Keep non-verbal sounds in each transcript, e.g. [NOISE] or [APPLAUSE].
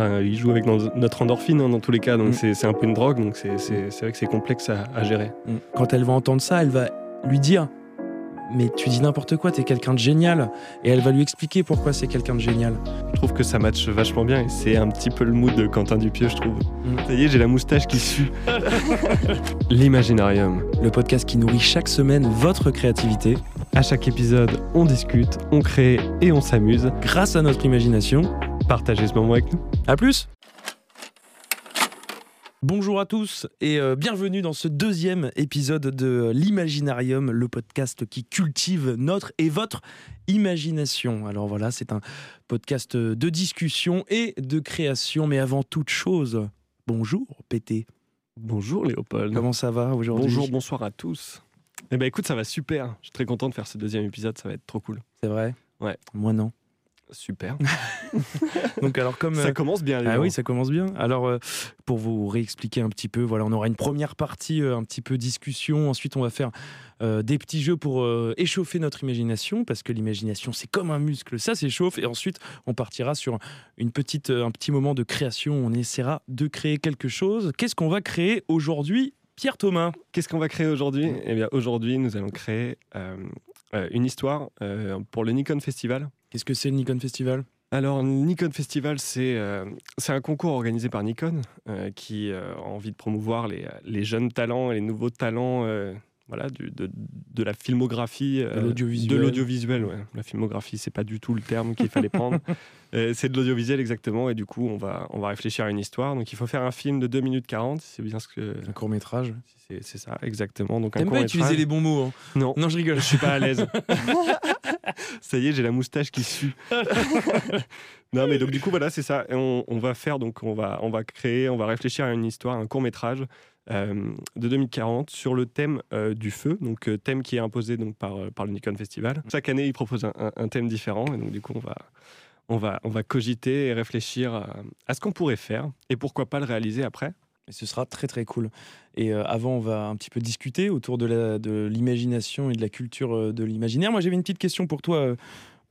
Enfin, il joue avec notre endorphine hein, dans tous les cas, donc Mm. c'est c'est un peu une drogue, donc c'est c'est- c'est vrai que c'est complexe à, à gérer. Mm. Quand elle va entendre ça, elle va lui dire Mais tu dis n'importe quoi, t'es quelqu'un de génial. Et elle va lui expliquer pourquoi c'est quelqu'un de génial. Je trouve que ça matche vachement bien et c'est un petit peu le mood de Quentin Dupieux, je trouve. Mm. Ça y est, j'ai la moustache qui sue. [LAUGHS] L'imaginarium. Le podcast qui nourrit chaque semaine votre créativité À chaque épisode, on discute, on crée et on s'amuse. grâce à notre imagination. Partagez ce moment avec nous. À plus Bonjour à tous et euh, bienvenue dans ce deuxième épisode de l'Imaginarium, le podcast qui cultive notre et votre imagination. Alors voilà, c'est un podcast de discussion et de création, mais avant toute chose, bonjour Pété. Bonjour Léopold. Comment ça va aujourd'hui? Bonjour, bonsoir à tous. Eh ben écoute, ça va super. Je suis très content de faire ce deuxième épisode, ça va être trop cool. C'est vrai? Ouais. Moi non. Super. [LAUGHS] Donc alors comme... ça euh, commence bien, les Ah gens. oui, ça commence bien. Alors, euh, pour vous réexpliquer un petit peu, voilà, on aura une première partie, euh, un petit peu discussion. Ensuite, on va faire euh, des petits jeux pour euh, échauffer notre imagination, parce que l'imagination, c'est comme un muscle, ça s'échauffe. Et ensuite, on partira sur une petite, un petit moment de création. On essaiera de créer quelque chose. Qu'est-ce qu'on va créer aujourd'hui, Pierre Thomas Qu'est-ce qu'on va créer aujourd'hui? Eh bien, aujourd'hui, nous allons créer euh, une histoire pour le Nikon Festival. Qu'est-ce que c'est le Nikon Festival? Alors, Nikon Festival, c'est euh, c'est un concours organisé par Nikon euh, qui euh, a envie de promouvoir les, jeunes talents et les nouveaux talents voilà, du- de, de la filmographie. euh, l'audiovisuel. De l'audiovisuel, ouais. La filmographie, c'est pas du tout le terme qu'il fallait prendre. [LAUGHS] Euh, c'est de l'audiovisuel, exactement. Et du coup, on va, on va réfléchir à une histoire. Donc, il faut faire un film de 2 minutes 40, si c'est bien ce que. Un court métrage. C'est c'est ça, exactement. Donc, un T'aimes pas court-métrage. utiliser les bons mots hein Non, Non, je rigole. je suis pas à l'aise. [LAUGHS] ça y est, j'ai la moustache qui sue. [LAUGHS] non, mais donc du coup voilà, c'est ça. Et on, on va faire donc on va on va créer, on va réfléchir à une histoire, un court métrage euh, de 2040 sur le thème euh, du feu, donc euh, thème qui est imposé donc par euh, par le Nikon Festival. Chaque année, ils proposent un, thème différent et donc du coup on va on va on va cogiter et réfléchir à, ce qu'on pourrait faire et pourquoi pas le réaliser après. Et ce sera très très cool. Et euh, avant, on va un petit peu discuter autour de l'imagination et de la culture euh, de l'imaginaire. Moi, j'avais une petite question pour toi,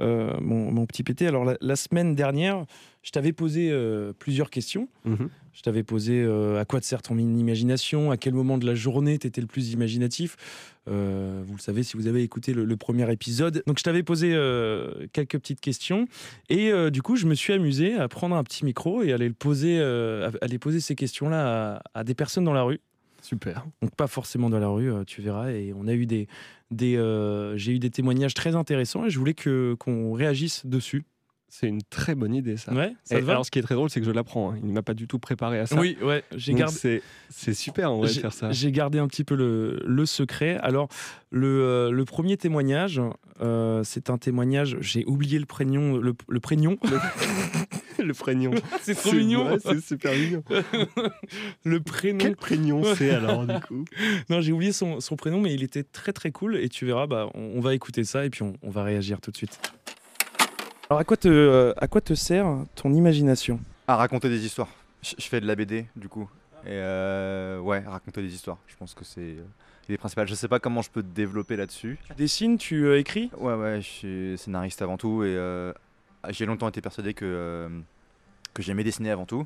euh, mon, mon petit pété. Alors, la, la semaine dernière, je t'avais posé euh, plusieurs questions. Je t'avais posé euh, à quoi te sert ton imagination, à quel moment de la journée tu étais le plus imaginatif? Euh, vous le savez si vous avez écouté le, le premier épisode. Donc je t'avais posé quelques petites questions et du coup je me suis amusé à prendre un petit micro et aller le poser, aller poser ces questions-là à, à des personnes dans la rue. Super. Donc pas forcément dans la rue, euh, tu verras. Et on a eu des, des euh, j'ai eu des témoignages très intéressants et je voulais que qu'on réagisse dessus. C'est une très bonne idée ça. Ouais, ça Et te va alors ce qui est très drôle, c'est que je l'apprends. hein. Il ne m'a pas du tout préparé à ça. Oui, ouais, j'ai gardé. C'est super en vrai de faire ça. J'ai gardé un petit peu le, le secret. Alors, le, euh, le premier témoignage, euh, c'est un témoignage, j'ai oublié le prénom. Le, le prénom. [LAUGHS] Le prénom. [LAUGHS] c'est trop mignon. c'est super mignon. [LAUGHS] le prénom. Quel prénom c'est alors du coup? Non, j'ai oublié son, son prénom, mais il était très très cool. Et tu verras, bah, on, on va écouter ça et puis on, on va réagir tout de suite. Alors, à quoi te, euh, à quoi te sert ton imagination? À raconter des histoires. Je, je fais de la BD du coup. Et euh, ouais, raconter des histoires. Je pense que c'est euh, l'idée principale. Je sais pas comment je peux développer là-dessus. Tu dessines, tu euh, écris? Ouais, ouais, je suis scénariste avant tout et j'ai longtemps été persuadé que, que j'aimais dessiner avant tout.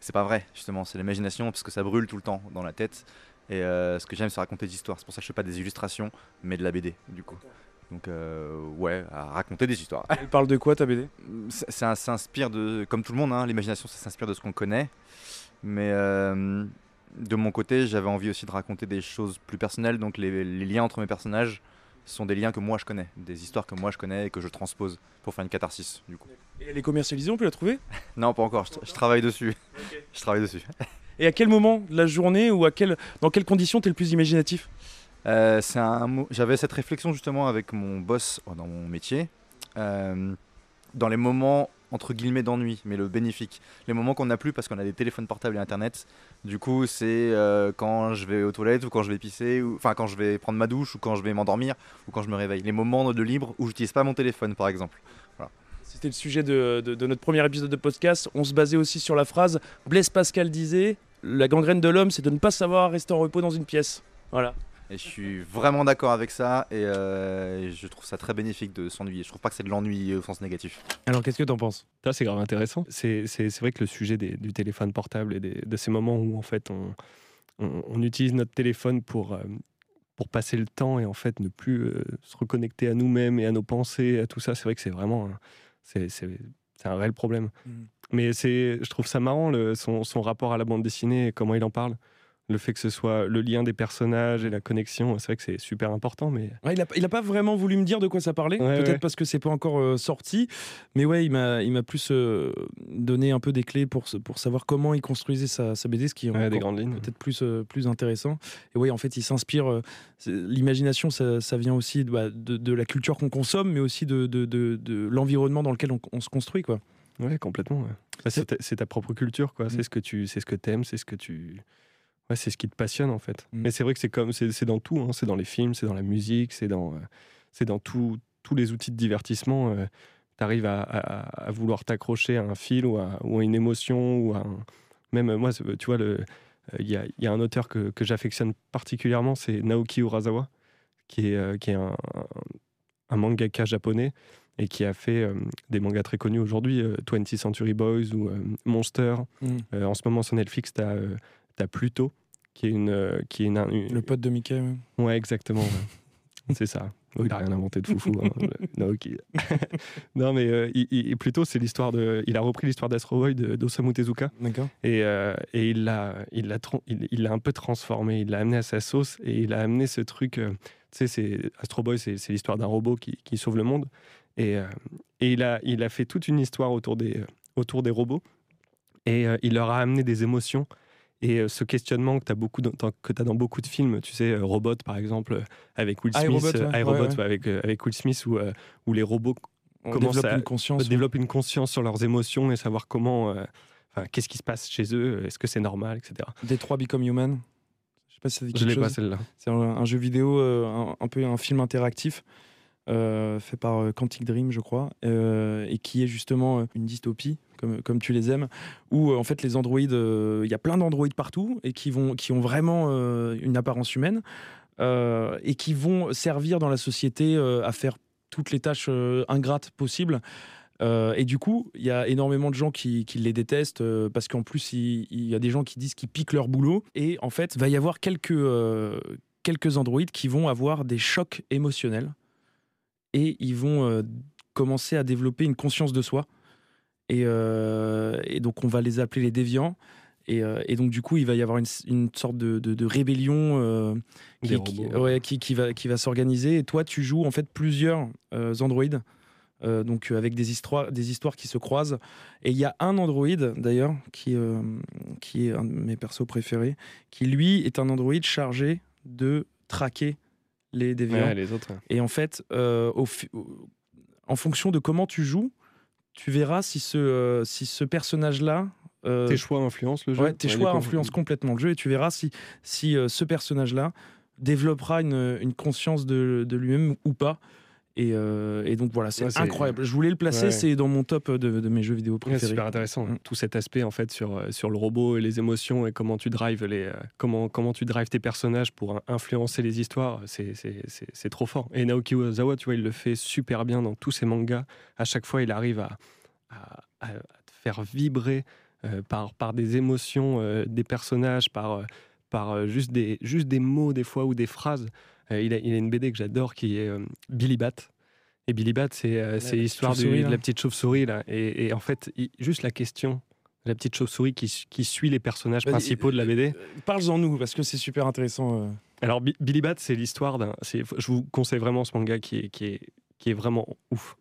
C'est pas vrai, justement, c'est l'imagination parce que ça brûle tout le temps dans la tête. Et ce que j'aime, c'est raconter des histoires. C'est pour ça que je fais pas des illustrations, mais de la BD du coup. Donc, euh, ouais, à raconter des histoires. Elle parle de quoi ta BD Ça ça s'inspire de, comme tout le monde, hein, l'imagination, ça s'inspire de ce qu'on connaît. Mais euh, de mon côté, j'avais envie aussi de raconter des choses plus personnelles. Donc les, les liens entre mes personnages sont des liens que moi je connais, des histoires que moi je connais et que je transpose pour faire une catharsis, du coup. Et elle est commercialisée, on peut la trouver? [LAUGHS] Non, pas encore. Je travaille dessus. Je travaille dessus. Et à quel moment de la journée ou à quel, dans quelles conditions t'es le plus imaginatif? Euh, J'avais cette réflexion justement avec mon boss oh, dans mon métier. Euh, dans les moments entre guillemets d'ennui, mais le bénéfique. Les moments qu'on n'a plus parce qu'on a des téléphones portables et internet. Du coup, c'est euh, quand je vais aux toilettes ou quand je vais pisser, enfin quand je vais prendre ma douche ou quand je vais m'endormir ou quand je me réveille. Les moments de libre où j'utilise pas mon téléphone, par exemple. C'était le sujet de, de- de notre premier épisode de podcast. On se basait aussi sur la phrase Blaise Pascal disait La gangrène de l'homme, c'est de ne pas savoir rester en repos dans une pièce. Voilà. Et je suis vraiment d'accord avec ça et, euh, et je trouve ça très bénéfique de s'ennuyer. Je trouve pas que c'est de l'ennui au sens négatif. Alors, qu'est-ce que t'en penses? Ça, c'est grave intéressant. C'est c'est- c'est vrai que le sujet des- du téléphone portable et des- de ces moments où en fait on, on- on utilise notre téléphone pour, euh, pour passer le temps et en fait ne plus euh, se reconnecter à nous-mêmes et à nos pensées, à tout ça, c'est vrai que c'est vraiment un- c'est c'est- c'est un réel problème. Mhm. Mais c'est, je trouve ça marrant le- son, son rapport à la bande dessinée et comment il en parle. Le fait que ce soit le lien des personnages et la connexion, c'est vrai que c'est super important. Mais Ouais, il, a, il a pas vraiment voulu me dire de quoi ça parlait, Ouais, peut-être ouais. parce que c'est pas encore euh, sorti, mais ouais, il m'a, il m'a plus euh, donné un peu des clés pour, pour savoir comment il construisait sa, sa BD, ce qui est ouais, peut-être plus, euh, plus intéressant. Et oui, en fait, il s'inspire. l'imagination, ça, ça vient aussi bah, de, de la culture qu'on consomme, mais aussi de, de, de- l'environnement dans lequel on, on se construit, quoi. Ouais, complètement. ouais. Bah, c'est, ta, propre culture, quoi. Mm. C'est ce que tu, c'est ce que t'aimes, c'est ce que tu, ouais, c'est ce qui te passionne en fait. Mm. Mais c'est vrai que c'est comme, c'est, dans tout. hein. C'est dans les films, c'est dans la musique, c'est dans, euh, c'est dans tout- tous les outils de divertissement. tu arrives à, à- à vouloir t'accrocher à un fil ou à, ou à une émotion ou à un- même euh, moi, tu vois le, euh, il y, a, il y a un auteur que, que j'affectionne particulièrement, c'est Naoki Urasawa, qui est, euh, qui est un, un- un mangaka japonais et qui a fait euh, des mangas très connus aujourd'hui, euh, 20th Century Boys ou euh, Monster. Euh, en ce moment sur Netflix, tu as, Pluto, qui est une... euh, qui est une, une- Le pote de Mickey. ouais. Ouais, exactement. ouais. [LAUGHS] c'est ça. Oh, il a rien inventé de [LAUGHS] foufou. hein, [LAUGHS] non, mais euh, il- il- Pluto, c'est l'histoire de... Il a repris l'histoire d'Astro Boy de- d'Osamu Tezuka. D'accord. Et, euh, et il l'a il l'a il, il un peu transformé, il l'a amené à sa sauce et il a amené ce truc. euh, tu sais, c'est Astro Boy, c'est l'histoire d'un robot qui, qui sauve le monde. Et, euh, et il, a, il a fait toute une histoire autour des, euh, autour des robots. Et euh, il leur a amené des émotions. Et euh, ce questionnement que tu as, beaucoup dans, que as dans beaucoup de films, tu sais, euh, Robot par exemple, euh, avec Will Smith, iRobot, ouais. avec, avec Will Smith, où, où les robots On Comment développe ça- une conscience. ouais. développent une conscience sur leurs émotions et savoir comment. euh, enfin, Qu'est-ce qui se passe chez eux Est-ce que c'est normal, etc. Détroit Become Human. Je sais pas si ça dit Je quelque l'ai pas celle-là. C'est un, un jeu vidéo, euh, un, un peu un film interactif. Euh, fait par euh, Quantic Dream, je crois, euh, et qui est justement une dystopie, comme, comme tu les aimes, où en fait les androïdes, il y a plein d'androïdes partout et qui, vont, qui ont vraiment une apparence humaine et qui vont servir dans la société à faire toutes les tâches ingrates possibles. Et du coup, il y a énormément de gens qui, les détestent parce qu'en plus, il, y a des gens qui disent qu'ils piquent leur boulot. Et en fait, va y avoir quelques, quelques androïdes qui vont avoir des chocs émotionnels et ils vont euh, commencer à développer une conscience de soi. Et, euh, et donc, on va les appeler les déviants. Et, euh, et donc, du coup, il va y avoir une, une sorte de, de- de rébellion euh, qui, Des qui- robots. ouais, qui- qui va, qui va s'organiser. Et toi, tu joues en fait plusieurs euh, androïdes. donc avec des histoires, des histoires qui se croisent. Et il y a un androïde d'ailleurs qui, qui est un de mes persos préférés, qui lui est un androïde chargé de traquer les déviants. Ouais, les autres. ouais. Et en fait, euh, au en fonction de comment tu joues, tu verras si ce, euh, si ce personnage-là. euh, Tes choix influencent le jeu. ouais, tes Ouais, choix influencent complètement le jeu et tu verras si, si ce personnage-là développera une, une conscience de, de lui-même ou pas. Et, euh, et donc voilà, c'est Ouais, incroyable. Je voulais le placer, Ouais. c'est dans mon top de, de mes jeux vidéo Ouais, préférés. c'est super intéressant. Mm. Tout cet aspect en fait sur, euh, sur le robot et les émotions et comment tu drives les euh, comment comment tu drives tes personnages pour influencer les histoires, c'est trop fort. Et Naoki Urasawa, tu vois, il le fait super bien dans tous ses mangas. À chaque fois, il arrive à, à, à te faire vibrer euh, par par des émotions euh, des personnages, par par juste des juste des mots des fois ou des phrases. Il, a, il a une BD que j'adore qui est Billy Bat. Et Billy Bat, c'est euh, l'histoire de la petite chauve-souris. là. Et, et en fait, juste la question, la petite chauve-souris qui, su- qui suit les personnages principaux de la BD. Euh, Parle-en nous, parce que c'est super intéressant. euh. Alors, Bi- Billy Bat, c'est l'histoire d'un. Je vous conseille vraiment ce manga qui est, qui est, qui est vraiment ouf.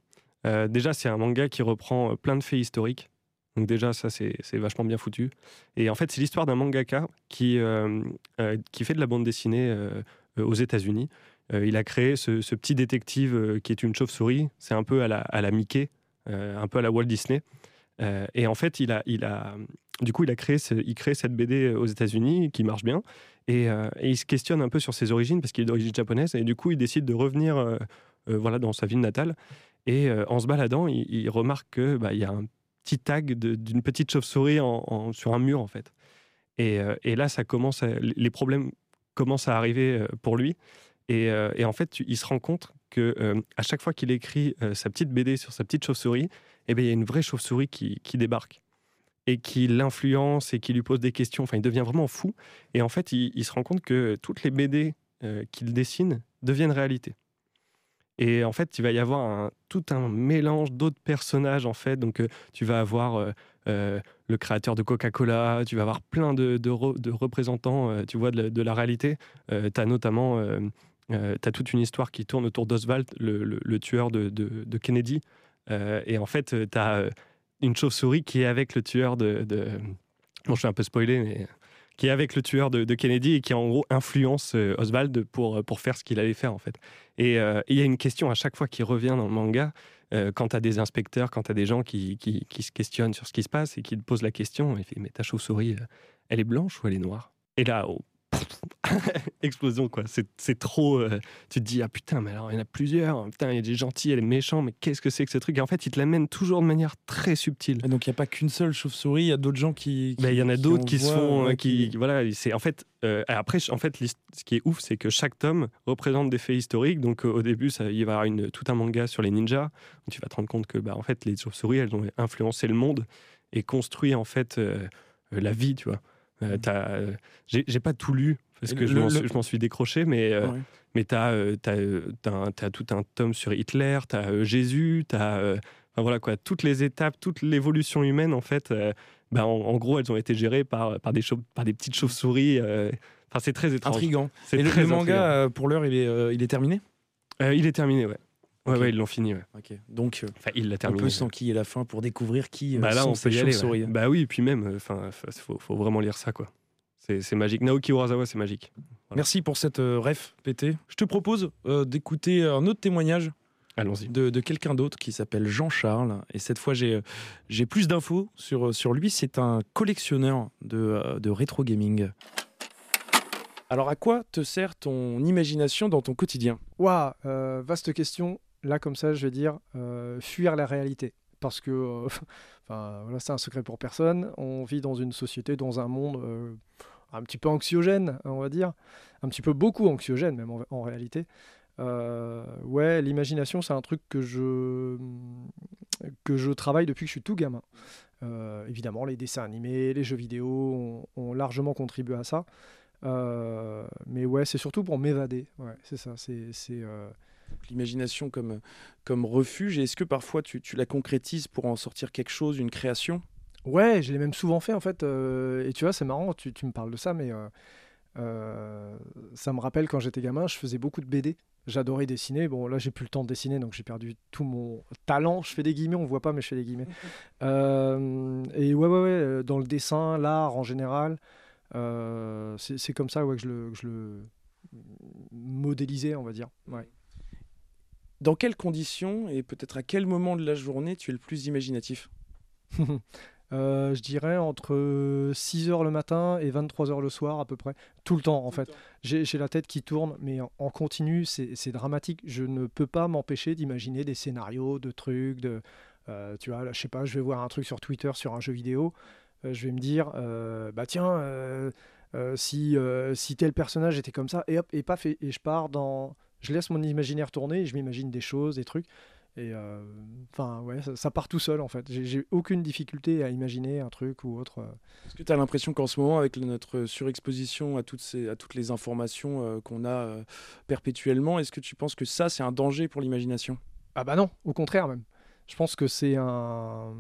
Euh, déjà, c'est un manga qui reprend euh, plein de faits historiques. Donc, déjà, ça, c'est vachement bien foutu. Et en fait, c'est l'histoire d'un mangaka qui, euh, euh, qui fait de la bande dessinée euh, euh, aux États-Unis. Euh, il a créé ce, petit détective euh, qui est une chauve-souris. C'est un peu à la, Mickey, euh, un peu à la Walt Disney. Et en fait, il a, du coup, il a créé, il crée cette BD aux États-Unis qui marche bien. Et, il se questionne un peu sur ses origines parce qu'il est d'origine japonaise. Et du coup, il décide de revenir voilà, dans sa ville natale. Et en se baladant, il, remarque que bah, il y a un petit tag d'une petite chauve-souris sur un mur, en fait. Et, là, ça commence les problèmes commence à arriver pour lui. Et, en fait, il se rend compte que à chaque fois qu'il écrit sa petite BD sur sa petite chauve-souris, eh bien, il y a une vraie chauve-souris qui, débarque et qui l'influence et qui lui pose des questions. Enfin, il devient vraiment fou. Et en fait, il, se rend compte que toutes les BD qu'il dessine deviennent réalité. Et en fait, il va y avoir tout un mélange d'autres personnages, en fait. Donc, tu vas avoir le créateur de Coca-Cola, tu vas avoir plein de, de, représentants, tu vois, de, la réalité. tu as notamment euh, tu as toute une histoire qui tourne autour d'Oswald, le, tueur de, Kennedy. Euh, et en fait, euh, tu as une chauve-souris qui est avec le tueur de, Bon, je suis un peu spoilé, mais qui est avec le tueur de, Kennedy et qui en gros influence Oswald pour, pour faire ce qu'il allait faire en fait. Et il y a une question à chaque fois qui revient dans le manga, quand tu as des inspecteurs, quand tu as des gens qui, qui, qui, se questionnent sur ce qui se passe et qui te posent la question, il fait mais ta chauve-souris, elle est blanche ou elle est noire? Et là, oh, [LAUGHS] explosion quoi. C'est trop. Euh, tu te dis ah putain mais alors il y en a plusieurs. Putain il y a des gentils, elle est méchants. Mais qu'est-ce que c'est que ce truc? Et en fait il te l'amène toujours de manière très subtile. donc il y a pas qu'une seule chauve-souris. Il y a d'autres gens qui. Ben, il y en a d'autres qui se font. qui, voilà c'est en fait euh, après en fait ce qui est ouf c'est que chaque tome représente des faits historiques. Donc euh, au début ça il va y avoir une, tout un manga sur les ninjas. tu vas te rendre compte que bah en fait les chauves-souris elles ont influencé le monde et construit en fait la vie tu vois. Euh, mmh. j'ai pas tout lu parce que je m'en suis décroché, mais, euh, mais tu as, as, tout un tome sur Hitler, tu as euh, Jésus, tu as enfin, voilà, quoi, toutes les étapes, toute l'évolution humaine, en fait, bah, en, gros, elles ont été gérées par, par, des, par des petites chauves-souris. Enfin, c'est très étrange. Intrigant. Et le, le manga, pour l'heure, il est, il est terminé? Il est terminé, ouais. Ouais, ouais, ils l'ont fini. Ouais. Donc, enfin, il l'a terminé. On peut s'enquiller la fin pour découvrir qui bah là, sont on ces chauves-souris. Bah oui, et puis même, enfin, faut, faut vraiment lire ça, quoi. C'est magique. Naoki Urasawa, c'est magique. Merci pour cette euh, ref, PT. Je te propose euh, d'écouter un autre témoignage. Allons-y. De, de quelqu'un d'autre qui s'appelle Jean-Charles. Et cette fois, j'ai plus d'infos sur, sur lui. C'est un collectionneur de, euh, de rétro gaming. Alors, à quoi te sert ton imagination dans ton quotidien? Waouh, vaste question. Là, comme ça, je vais dire fuir la réalité parce que [LAUGHS] enfin, voilà, c'est un secret pour personne. On vit dans une société, dans un monde un petit peu anxiogène, on va dire, un petit peu beaucoup anxiogène même en, réalité. Euh, ouais, l'imagination, c'est un truc que je, que je travaille depuis que je suis tout gamin. Euh, évidemment, les dessins animés, les jeux vidéo ont, largement contribué à ça. Euh, mais ouais, c'est surtout pour m'évader. Ouais, c'est ça. C'est, l'imagination comme, comme refuge. Est-ce que parfois tu, tu, la concrétises pour en sortir quelque chose, une création? Ouais, je l'ai même souvent fait en fait. Euh, et tu vois, c'est marrant, tu, me parles de ça, mais euh, euh, ça me rappelle quand j'étais gamin, je faisais beaucoup de BD. J'adorais dessiner. Bon, là, j'ai plus le temps de dessiner, donc j'ai perdu tout mon talent. Je fais des guillemets, on voit pas, mais je fais des guillemets. [LAUGHS] et ouais, ouais, ouais, dans le dessin, l'art en général, c'est comme ça ouais, que, je le, que je le modélisais, on va dire. Ouais. Dans quelles conditions et peut-être à quel moment de la journée tu es le plus imaginatif? [LAUGHS] Euh, je dirais entre 6h le matin et 23h le soir à peu près. Tout le temps en fait. J'ai la tête qui tourne, mais en, continu, c'est dramatique. Je ne peux pas m'empêcher d'imaginer des scénarios, de trucs, de... Euh, tu vois, là, je sais pas, je vais voir un truc sur Twitter sur un jeu vidéo, euh, je vais me dire, bah tiens, si, si tel personnage était comme ça, et hop, et paf, et, et je pars dans... Je laisse mon imaginaire tourner et je m'imagine des choses, des trucs. Et euh, enfin, ouais, ça, part tout seul en fait. J'ai aucune difficulté à imaginer un truc ou autre. Euh. Est-ce que tu as l'impression qu'en ce moment, avec notre surexposition à toutes, ces, à toutes les informations euh, qu'on a perpétuellement, est-ce que tu penses que ça, c'est un danger pour l'imagination? Ah bah non, au contraire même. Je pense que c'est un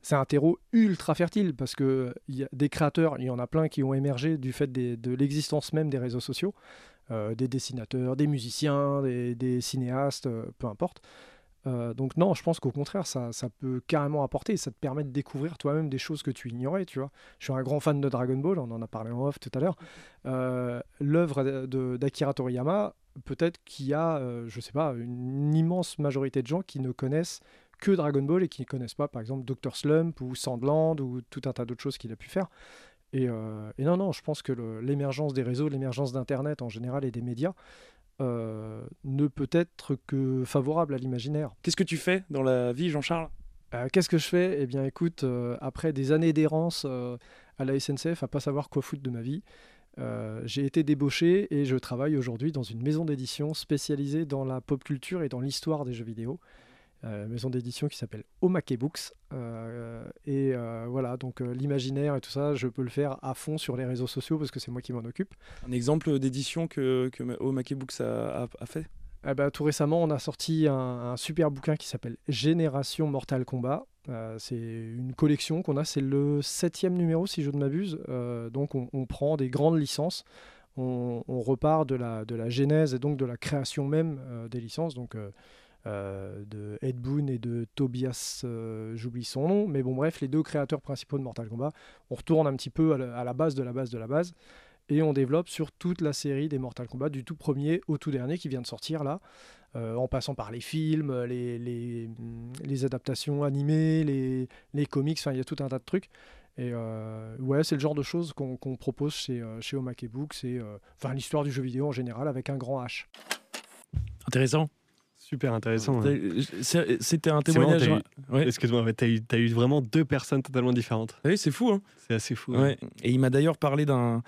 c'est un terreau ultra fertile parce que y a des créateurs, il y en a plein qui ont émergé du fait de l'existence même des réseaux sociaux, des dessinateurs, des musiciens, des, des cinéastes, peu importe. Euh, donc non, je pense qu'au contraire, ça, ça, peut carrément apporter, ça te permet de découvrir toi-même des choses que tu ignorais, tu vois. Je suis un grand fan de Dragon Ball, on en a parlé en off tout à l'heure. Euh, L'œuvre d'Akira Toriyama, peut-être qu'il y a, euh, je sais pas, une immense majorité de gens qui ne connaissent que Dragon Ball et qui ne connaissent pas, par exemple, Dr. Slump ou Sandland ou tout un tas d'autres choses qu'il a pu faire. Et, euh, et, non, non, je pense que l'émergence des réseaux, l'émergence d'Internet en général et des médias, euh, ne peut être que favorable à l'imaginaire. Qu'est-ce que tu fais dans la vie, Jean-Charles? Euh, Qu'est-ce que je fais? Eh bien, écoute, après des années d'errance à la SNCF, à pas savoir quoi foutre de ma vie, j'ai été débauché et je travaille aujourd'hui dans une maison d'édition spécialisée dans la pop culture et dans l'histoire des jeux vidéo. Euh, maison d'édition qui s'appelle Omake Books. Euh, et euh, voilà, donc l'imaginaire et tout ça, je peux le faire à fond sur les réseaux sociaux parce que c'est moi qui m'en occupe. Un exemple d'édition que, que Omake Books a, a- a fait? Eh ben, tout récemment, on a sorti un, un super bouquin qui s'appelle Génération Mortal Kombat. Euh, c'est une collection qu'on a, c'est le septième numéro si je ne m'abuse. Euh, donc on, on prend des grandes licences, on, on repart de la, de la genèse et donc de la création même euh, des licences. Donc euh, de Ed Boon et de Tobias, euh, j'oublie son nom, mais bon bref, les deux créateurs principaux de Mortal Kombat, on retourne un petit peu à la, base de la base de la base et on développe sur toute la série des Mortal Kombat, du tout premier au tout dernier qui vient de sortir là, euh, en passant par les films, les, les, adaptations animées, les, les comics, enfin il y a tout un tas de trucs. Et ouais, c'est le genre de choses qu'on propose chez, chez Omake Books, et euh, enfin l'histoire du jeu vidéo en général avec un grand H. Intéressant. Super intéressant. hein. C'était un témoignage. Ouais. Excuse-moi, t'as eu, t'as eu vraiment deux personnes totalement différentes. Oui, c'est fou. Hein C'est assez fou. hein. Et il m'a d'ailleurs parlé d'un.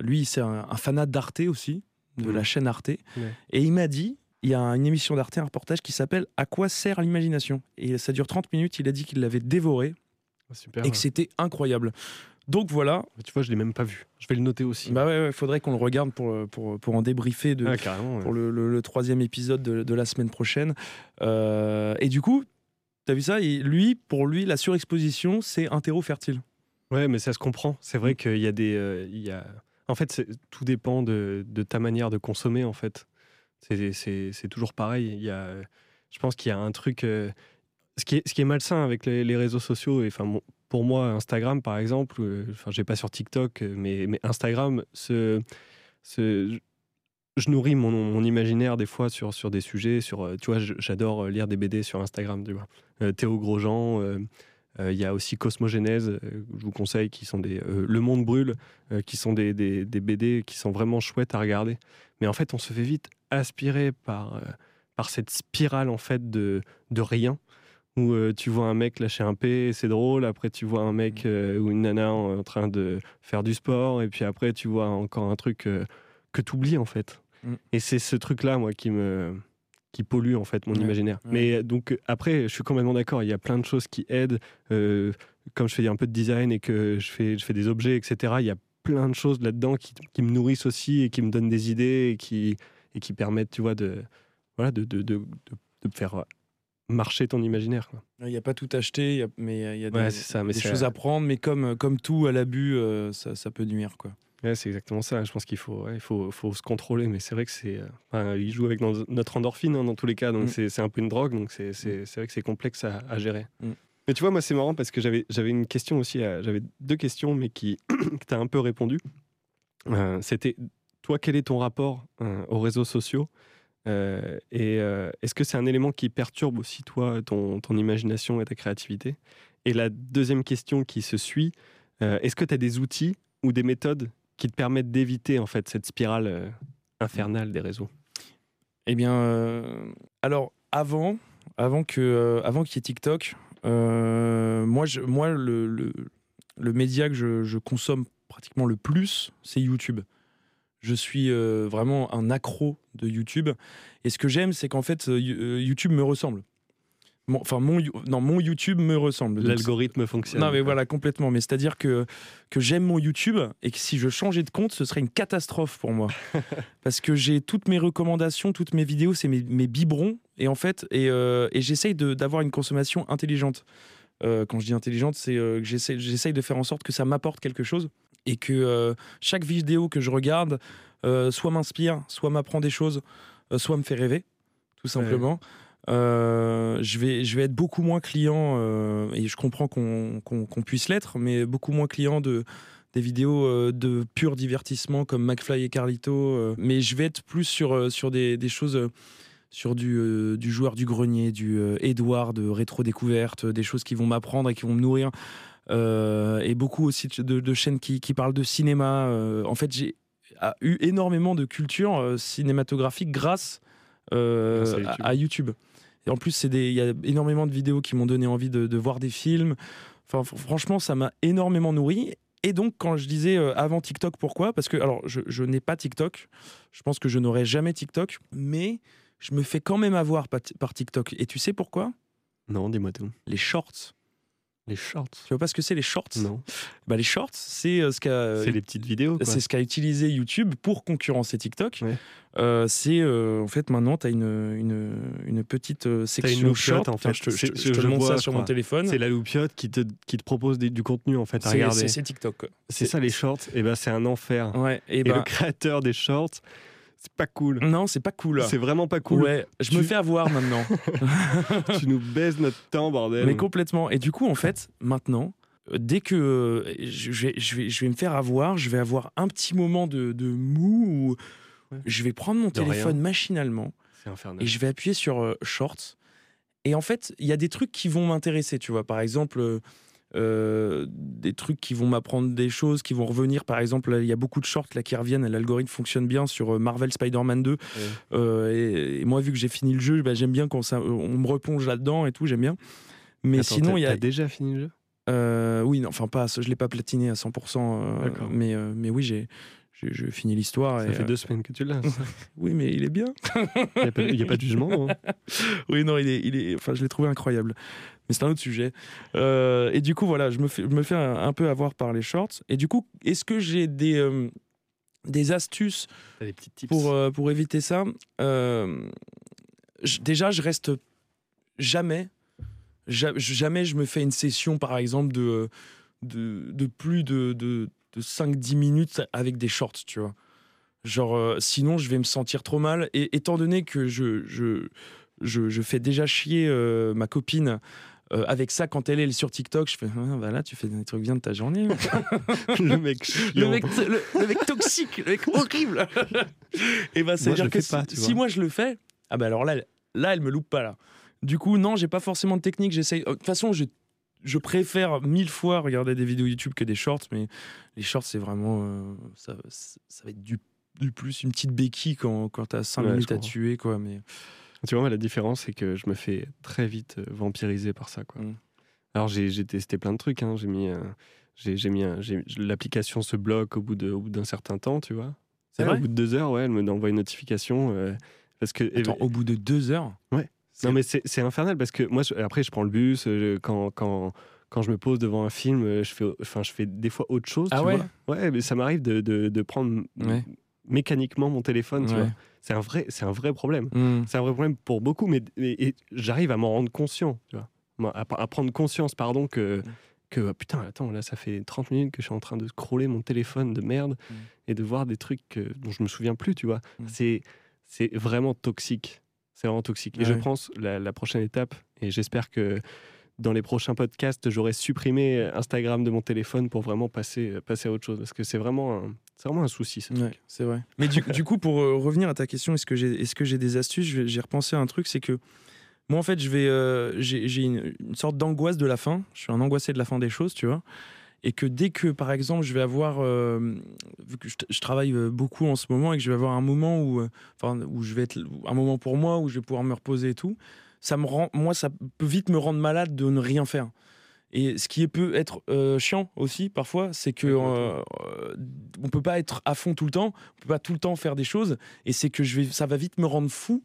Lui, c'est un, un fanat d'Arte aussi, de Mhm. la chaîne Arte. Ouais. Et il m'a dit il y a une émission d'Arte, un reportage qui s'appelle À quoi sert l'imagination? Et ça dure 30 minutes. Il a dit qu'il l'avait dévoré Super. et que c'était incroyable. Donc voilà, Tu vois, je l'ai même pas vu. Je vais le noter aussi. bah ouais, ouais, faudrait qu'on le regarde pour, pour, pour en débriefer de, Ah, ouais. pour le, le- le troisième épisode de, de la semaine prochaine. Euh, et du coup, t'as vu ça? Et lui, pour lui, la surexposition, c'est un terreau fertile. Ouais, mais ça se comprend. C'est Mm. vrai qu'il y a des. euh, il y a... En fait, tout dépend de, de ta manière de consommer, en fait. C'est- toujours pareil. Il y a, je pense qu'il y a un truc. euh, Ce qui, est, ce malsain avec les, réseaux sociaux, et enfin, pour moi, Instagram, par exemple, euh, enfin, j'ai pas sur TikTok, euh, mais, Instagram, je nourris mon, imaginaire des fois sur, des sujets. Sur, euh, tu vois, j'adore lire des BD sur Instagram. Euh, Théo Grosjean. euh, euh, Il y a aussi Cosmogénèse, euh, je vous conseille, qui sont des. euh, Le Monde Brûle, euh, qui sont des, BD qui sont vraiment chouettes à regarder. Mais en fait, on se fait vite aspirer par, euh, cette spirale en fait de rien. Où euh, tu vois un mec lâcher un P, c'est drôle. Après, tu vois un mec euh, ou une nana en, en train de faire du sport. Et puis après, tu vois encore un truc euh, que tu oublies en fait. Mm. Et c'est ce truc-là, moi, qui me qui pollue en fait mon Ouais, imaginaire. ouais. Mais donc après, je suis complètement d'accord. Il y a plein de choses qui aident. Comme je fais un peu de design et que je fais, je fais des objets, etc. Il y a plein de choses là-dedans qui, qui me nourrissent aussi et qui me donnent des idées et qui, et qui permettent, tu vois, de, voilà, de, de, de, de- faire marcher ton imaginaire. quoi. Il n'y a pas tout acheté, il y a- mais il y a des, Ouais, c'est ça, mais des choses à prendre. Mais comme, comme tout à l'abus, euh, ça, ça peut nuire. Quoi. Ouais, c'est exactement ça. Je pense qu'il faut, ouais, faut, faut se contrôler. Mais c'est vrai que c'est. euh, enfin, il joue avec nos- notre endorphine hein, dans tous les cas. Donc Mm. c'est c'est un peu une drogue. Donc c'est c'est- c'est vrai que c'est complexe à, à gérer. Mm. Mais tu vois, moi, c'est marrant parce que j'avais j'avais une question aussi. J'avais deux questions, mais qui [CLEARS THROAT] que tu as un peu répondu. Euh, C'était toi, quel est ton rapport euh, aux réseaux sociaux? Euh, Et euh, est-ce que c'est un élément qui perturbe aussi, toi, ton, imagination et ta créativité? Et la deuxième question qui se suit euh, est-ce que tu as des outils ou des méthodes qui te permettent d'éviter en fait cette spirale infernale des réseaux? Eh bien, alors avant, que, qu'il y ait TikTok, moi, le, média que je consomme pratiquement le plus, c'est YouTube. Je suis euh, vraiment un accro de YouTube. Et ce que j'aime, c'est qu'en fait, euh, euh, YouTube me ressemble. Mon- Enfin, mon, non, mon YouTube me ressemble. L'algorithme fonctionne. non mais voilà complètement. Mais c'est-à-dire que que j'aime mon YouTube et que si je changeais de compte, ce serait une catastrophe pour moi [LAUGHS] parce que j'ai toutes mes recommandations, toutes mes vidéos, c'est mes, mes biberons et en fait et, euh, et j'essaye de- d'avoir une consommation intelligente. Euh, quand je dis intelligente, c'est euh, que j'essaye de faire en sorte que ça m'apporte quelque chose et que euh, chaque vidéo que je regarde euh, soit m'inspire, soit m'apprend des choses, euh, soit me fait rêver, tout simplement. Je, vais, je vais être beaucoup moins client, et je comprends qu'on puisse l'être, mais beaucoup moins client de, des vidéos de pur divertissement comme McFly et Carlito. mais je vais être plus sur, sur des, des choses, sur du, euh, du joueur du grenier, du euh, Edouard de rétro-découverte, des choses qui vont m'apprendre et qui vont me nourrir. Euh, et beaucoup aussi de, de chaînes qui, qui parlent de cinéma. Euh, en fait, j'ai a eu énormément de culture euh, cinématographique grâce, Grâce à YouTube. à, à YouTube. Et en plus, il y a énormément de vidéos qui m'ont donné envie de, de voir des films. Enfin, fr- franchement, ça m'a énormément nourri. Et donc, quand je disais euh, avant TikTok, pourquoi? Parce que, alors, je, je n'ai pas TikTok. Je pense que je n'aurai jamais TikTok, mais je me fais quand même avoir par, par TikTok. Et tu sais pourquoi? Non, dis-moi tout. Les shorts. Les shorts Tu vois pas ce que c'est les shorts? Non. bah, Les shorts, c'est euh, ce qu'a c'est les petites vidéos. c'est ce qu'a utilisé YouTube pour concurrencer TikTok. Ouais. Euh, c'est euh, en fait maintenant tu as une, une, une petite euh, section loupiote, short. en fait. je te, je je te je montre vois, ça sur mon téléphone. C'est la loupiote qui te, qui te propose des- du contenu en fait à C'est- regarder. c'est- TikTok. C'est ça les shorts, et ben c'est un enfer. Ouais, et, Et ben, le créateur des shorts, c'est pas cool. non, c'est pas cool. C'est vraiment pas cool. Ouais, je me fais avoir maintenant. [LAUGHS] tu nous baises notre temps, bordel. Mais complètement. Et du coup, en fait, maintenant, euh, dès que euh, je vais, je, vais, je vais me faire avoir, je vais avoir un petit moment de, de mou où Ouais. je vais prendre mon De rien. téléphone machinalement et je vais appuyer sur euh, Shorts. Et en fait, il y a des trucs qui vont m'intéresser, tu vois. Par exemple, euh, des trucs qui vont m'apprendre des choses, qui vont revenir. Par exemple, il y a beaucoup de shorts là, qui reviennent. L'algorithme fonctionne bien sur euh, Marvel Spider-Man 2. Euh, et, et moi, vu que j'ai fini le jeu, bah, j'aime bien ça, on me replonge là-dedans et tout, j'aime bien. Mais Attends, sinon, il y a. t'as déjà fini le jeu? Euh, oui, non, enfin pas, je l'ai pas platiné à 100%, euh, D'accord. mais, euh, mais oui, j'ai, j'ai, j'ai fini l'histoire. Ça et, fait euh, deux semaines que tu l'as. [LAUGHS] Oui, mais il est bien. [LAUGHS] Il n'y a, pas- y a pas de jugement. hein. [LAUGHS] oui, non, il est, il est, enfin, je l'ai trouvé incroyable. Mais c'est un autre sujet. Euh, et du coup, voilà, je me fais, je me fais un, un peu avoir par les shorts. Et du coup, est-ce que j'ai des, euh, des astuces T'as des petits tips. pour, euh, pour éviter ça? Euh, je- Déjà, je reste jamais, ja- jamais je me fais une session, par exemple, de, de, de plus de, de, de 5-10 minutes avec des shorts, tu vois. Genre, euh, sinon, je vais me sentir trop mal. Et étant donné que je, je, je, je fais déjà chier euh, ma copine euh, avec ça quand elle est sur TikTok, je fais ah, bah là, tu fais des trucs bien de ta journée. [LAUGHS] le mec le, mec, le, le mec toxique, le mec horrible. [LAUGHS] et bah, c'est dire le que fais pas, si, si moi je le fais, ah bah alors là, elle- là, elle me loupe pas là. Du coup, non, j'ai pas forcément de technique. J'essaye. De toute façon, je, je préfère mille fois regarder des vidéos YouTube que des shorts, mais les shorts, c'est vraiment. euh, ça, ça va être du, du plus une petite béquille quand, quand t'as 5 Ouais, minutes à tuer, quoi. Mais Tu vois, moi, la différence, c'est que je me fais très vite euh, vampiriser par ça. Quoi. Mm. Alors, j'ai testé plein de trucs. hein. J'ai mis, euh, j'ai mis l'application se bloque au bout d'un certain temps, tu vois. C'est vrai Au bout de deux heures, ouais, elle me envoie une notification. euh, parce que, Attends, au bout de deux heures. Ouais. Non, mais c'est infernal parce que moi, je- après, je prends le bus. euh, quand, quand, quand je me pose devant un film, euh, je fais, enfin, je fais des fois autre chose. Ah tu ouais vois. Ouais, mais ça m'arrive de, de, de prendre Ouais. mécaniquement mon téléphone. Ouais. C'est un, vrai- un vrai problème. Hmm. C'est un vrai problème pour beaucoup, mais et, et j'arrive à m'en rendre conscient. Tu vois. À, à prendre conscience, pardon, que. Que ah, putain, attends, là, ça fait 30 minutes que je suis en train de scroller mon téléphone de merde Mm. et de voir des trucs euh, dont je me souviens plus, tu vois. Mm. C'est c'est vraiment toxique. C'est vraiment toxique. Et je pense la, la prochaine étape, et j'espère que dans les prochains podcasts, j'aurai supprimé Instagram de mon téléphone pour vraiment passer, passer à autre chose. Parce que c'est vraiment, un- c'est vraiment un souci, ça. Ouais, c'est vrai. Mais du, du coup, pour euh, revenir à ta question, est-ce que j'ai est-ce que j'ai des astuces? J'ai repensé à un truc, c'est que moi, en fait, je vais, euh, j'ai j'ai une, une sorte d'angoisse de la fin. Je suis un angoissé de la fin des choses, tu vois. Et que dès que, par exemple, je vais avoir, euh, vu que je, je travaille euh, beaucoup en ce moment et que je vais avoir un moment où, euh, enfin, où je vais être un moment pour moi où je vais pouvoir me reposer et tout, ça me rend, moi, ça peut vite me rendre malade de ne rien faire. Et ce qui peut être euh, chiant aussi parfois, c'est que euh, euh, on peut pas être à fond tout le temps, on peut pas tout le temps faire des choses, et c'est que je vais, ça va vite me rendre fou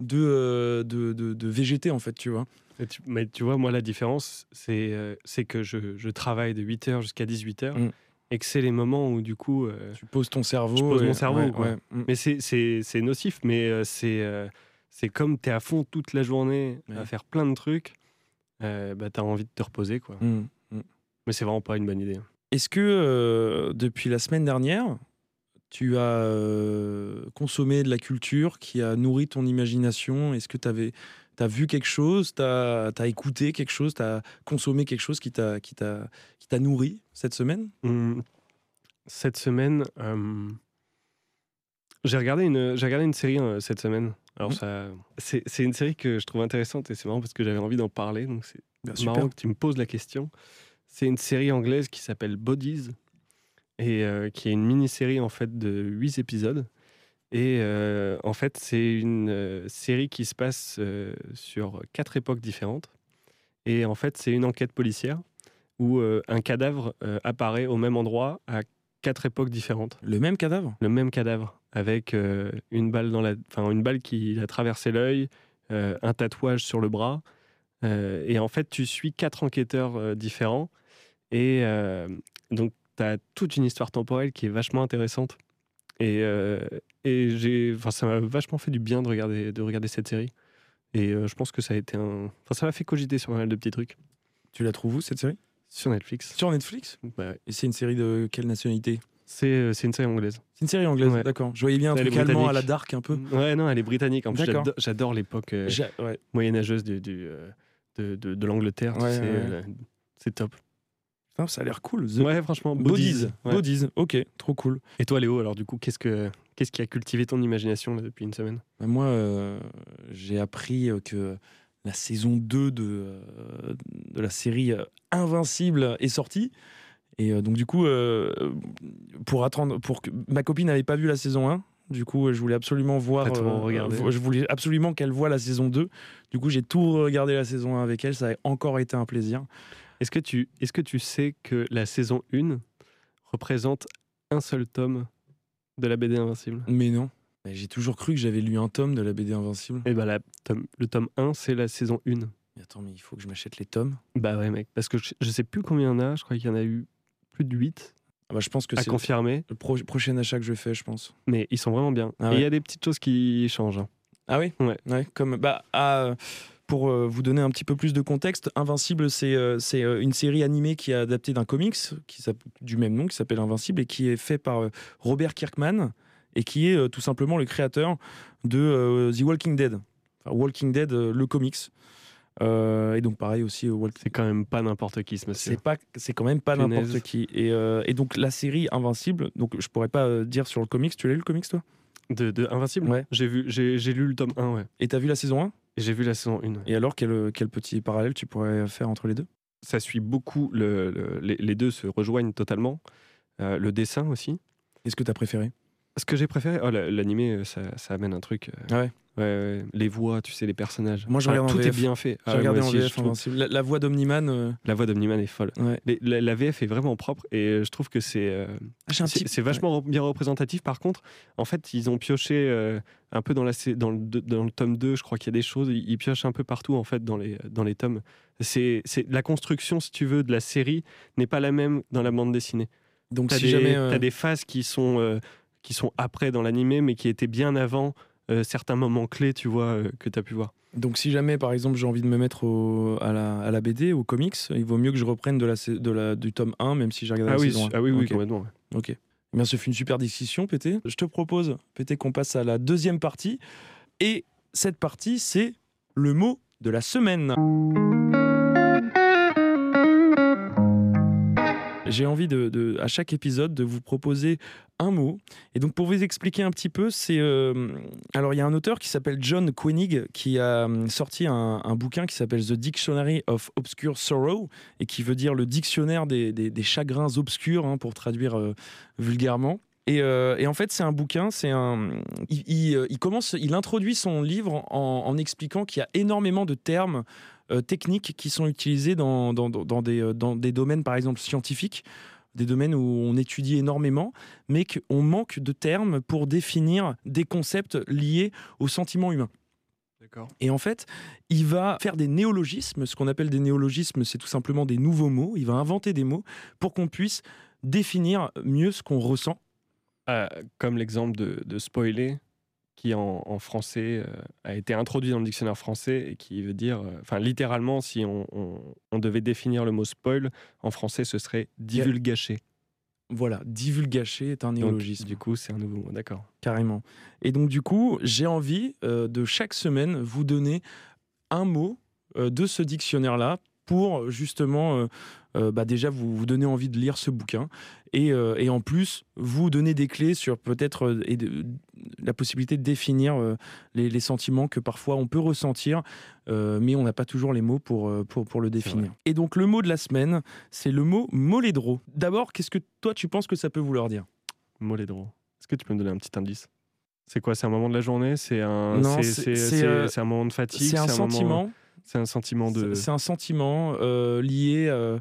de, euh, de, de, de végéter en fait, tu vois. Tu- mais tu vois, moi, la différence, c'est euh, c'est que je, je travaille de 8h jusqu'à 18h Mm. et que c'est les moments où, du coup. euh, Tu poses ton cerveau. Je pose et- mon cerveau, ouais, quoi. ouais. Mm. Mais c'est- nocif, mais euh, c'est c'est comme tu es à fond toute la journée à faire plein de trucs, euh, bah, tu as envie de te reposer. quoi. Mm. Mais c'est vraiment pas une bonne idée. Est-ce que euh, depuis la semaine dernière, tu as euh, consommé de la culture qui a nourri ton imagination? Est-ce que tu as vu quelque chose Tu as, écouté quelque chose Tu as consommé quelque chose qui t'a nourri cette semaine? Hum, Cette semaine, euh, j'ai regardé, une- regardé une série euh, cette semaine. Alors, ça, c'est une série que je trouve intéressante et c'est marrant parce que j'avais envie d'en parler. Donc, c'est marrant que tu me poses la question. C'est une série anglaise qui s'appelle Bodies et euh, qui est une mini-série en fait de 8 épisodes. Et euh, en fait, c'est une euh, série qui se passe euh, sur quatre époques différentes. Et en fait, c'est une enquête policière où euh, un cadavre apparaît au même endroit à quatre époques différentes. Le même cadavre? Le même cadavre, avec une balle dans la, enfin une balle qui a traversé l'œil, un tatouage sur le bras, et en fait tu suis quatre enquêteurs différents, et donc tu as toute une histoire temporelle qui est vachement intéressante. Et, euh, et j'ai, enfin ça m'a vachement fait du bien de regarder, de regarder cette série. Et euh, je pense que ça a été un, enfin ça m'a fait cogiter sur pas mal de petits trucs Tu la trouves où cette série? Sur Netflix. Sur Netflix? Bah ouais. Et c'est une série de quelle nationalité? C'est, euh, c'est une série anglaise. C'est une série anglaise, Ouais. d'accord. Je voyais bien un Elle truc allemand à la dark un peu. Ouais, non, elle est britannique. En plus, j'adore, j'adore l'époque euh, ouais. moyenâgeuse du, du, euh, de, de, de l'Angleterre. tu sais, c'est top. Putain, ça a l'air cool. The Ouais, franchement, Bodies. Bodies. Ouais. Ok, trop cool. Et toi, Léo, alors du coup, qu'est-ce, que, qu'est-ce qui a cultivé ton imagination là, depuis une semaine? Bah, Moi, euh, j'ai appris euh, que la saison 2 de, euh, de la série euh, Invincible est sortie. Et euh, donc, du coup, euh, pour attendre, pour que ma copine n'avait pas vu la saison 1, du coup, euh, je voulais absolument voir. Regardé. je voulais absolument qu'elle voie la saison 2. Du coup, j'ai tout regardé la saison 1 avec elle. Ça a encore été un plaisir. Est-ce que, tu, est-ce que tu sais que la saison 1 représente un seul tome de la BD Invincible? Mais non. Mais J'ai toujours cru que j'avais lu un tome de la BD Invincible. Et bah, la tome, le tome 1, c'est la saison 1. Mais attends, mais il faut que je m'achète les tomes. Bah ouais, mec. Parce que je, je sais plus combien il y en a. Je crois qu'il y en a eu plus de 8 Ah bah, je pense que à c'est confirmer. le pro- prochain achat que je fais, je pense. Mais ils sont vraiment bien. Ah Et ouais. il y a des petites choses qui changent. hein. Ah oui? Ouais. comme, bah, ah, pour euh, vous donner un petit peu plus de contexte, Invincible, c'est euh, euh, une série animée qui est adaptée d'un comics qui du même nom, qui s'appelle Invincible, et qui est fait par Robert Kirkman, et qui est tout simplement le créateur de The Walking Dead. Enfin, Walking Dead, le comics. Euh, et donc pareil aussi, Walking C'est quand même pas n'importe qui, ce monsieur. c'est pas c'est quand même pas n'importe qui et, euh, et donc la série Invincible donc je pourrais pas dire sur le comics tu l'as lu le comics toi? De, de Invincible? Ouais. J'ai vu, j'ai, lu le tome 1, ouais. et t'as vu la saison 1 Et j'ai vu la saison 1. et alors quel, quel petit parallèle tu pourrais faire entre les deux? Ça suit beaucoup, le, le- les, les deux se rejoignent totalement. Euh, le dessin aussi. Qu'est-ce que t'as préféré? Ce que j'ai préféré, oh, la- l'animé, euh, ça, ça amène un truc. euh, Ah ouais ouais, ouais. Les voix, tu sais, les personnages. Moi, je Enfin, regarde en Tout est VF. bien fait. Ah regardé en aussi, VF trouve- Invincible. La, la voix d'Omniman euh, La voix d'Omniman est folle. ouais. Les- la, la VF est vraiment propre et euh, je trouve que c'est euh, Ah, c'est petit- vachement bien représentatif. Par contre, en fait, ils ont pioché euh, un peu dans, la, dans, le, deux- dans le tome 2, je crois qu'il y a des choses, ils, piochent un peu partout en fait dans les, dans les tomes. C'est la construction, si tu veux, de la série n'est pas la même dans la bande dessinée. donc T'as si des, jamais t'as des phases qui sont, qui sont après dans l'animé, mais qui étaient bien avant certains moments clés, tu vois, euh, que tu as pu voir. donc si jamais par exemple j'ai envie de me mettre au- à, la, à la BD au comics il vaut mieux que je reprenne de la, de la, du tome 1 même si j'ai regardé Ah la oui, saison 1 ah oui, oui, Ok. complètement. ouais. Ok. Eh bien, ce fut une super discussion, Pété. Je te propose, Pété, qu'on passe à la deuxième partie. Et cette partie, c'est le mot de la semaine. J'ai envie de, à chaque épisode de vous proposer un mot. Et donc pour vous expliquer un petit peu, c'est euh, alors il y a un auteur qui s'appelle John Koenig qui a euh, sorti un, bouquin qui s'appelle The Dictionary of Obscure Sorrow et qui veut dire le dictionnaire des, des- chagrins obscurs hein, pour traduire euh, vulgairement. Et, en fait, c'est un bouquin, c'est un. Il, commence, il introduit son livre en, expliquant qu'il y a énormément de termes techniques qui sont utilisés dans, dans, des, euh, dans des domaines, par exemple scientifiques, des domaines où on étudie énormément, mais qu'on manque de termes pour définir des concepts liés au sentiment humain. D'accord. Et en fait, il va faire des néologismes. Ce qu'on appelle des néologismes, c'est tout simplement des nouveaux mots. Il va inventer des mots pour qu'on puisse définir mieux ce qu'on ressent. Euh, comme l'exemple de, de spoiler, qui en, en français euh, a été introduit dans le dictionnaire français et qui veut dire, euh, enfin littéralement, si on, on- on devait définir le mot spoil, en français ce serait divulgacher. Voilà, divulgacher est un Donc, néologisme, du coup, c'est un nouveau mot, d'accord. carrément. Et donc, du coup, j'ai envie euh, de chaque semaine vous donner un mot de ce dictionnaire-là pour justement, bah, déjà, vous, vous donner envie de lire ce bouquin et, euh, et en plus, vous donner des clés sur peut-être euh, la possibilité de définir euh, les, les sentiments que parfois on peut ressentir, euh, mais on n'a pas toujours les mots pour, euh, pour, pour le définir. Et donc, le mot de la semaine, c'est le mot molédro. D'abord, qu'est-ce que toi, tu penses que ça peut vouloir dire? Molédro. Est-ce que tu peux me donner un petit indice? C'est quoi? C'est un moment de la journée? C'est un, c'est- euh, un moment de fatigue? C'est un sentiment. C'est un sentiment de. C'est un sentiment euh, lié euh,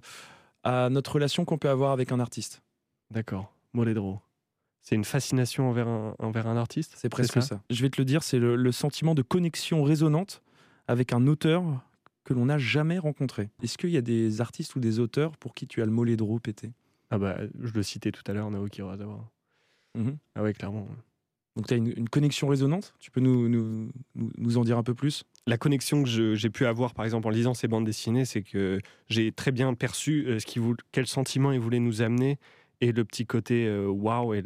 à notre relation qu'on peut avoir avec un artiste. D'accord. Moledro. C'est une fascination envers un, envers un artiste C'est presque ça. Je vais te le dire, c'est le, le sentiment de connexion résonante avec un auteur que l'on n'a jamais rencontré. Est-ce qu'il y a des artistes ou des auteurs pour qui tu as le moledro pété? Ah bah, je le citais tout à l'heure, Naoki Urasawa. Mhm. Ah ouais, clairement. Donc tu as une, une connexion résonante? Tu peux nous, nous, nous en dire un peu plus? La connexion que j'ai pu avoir, par exemple, en lisant ces bandes dessinées, c'est que j'ai très bien perçu euh, quel sentiment il voulait nous amener et le petit côté euh, waouh. et.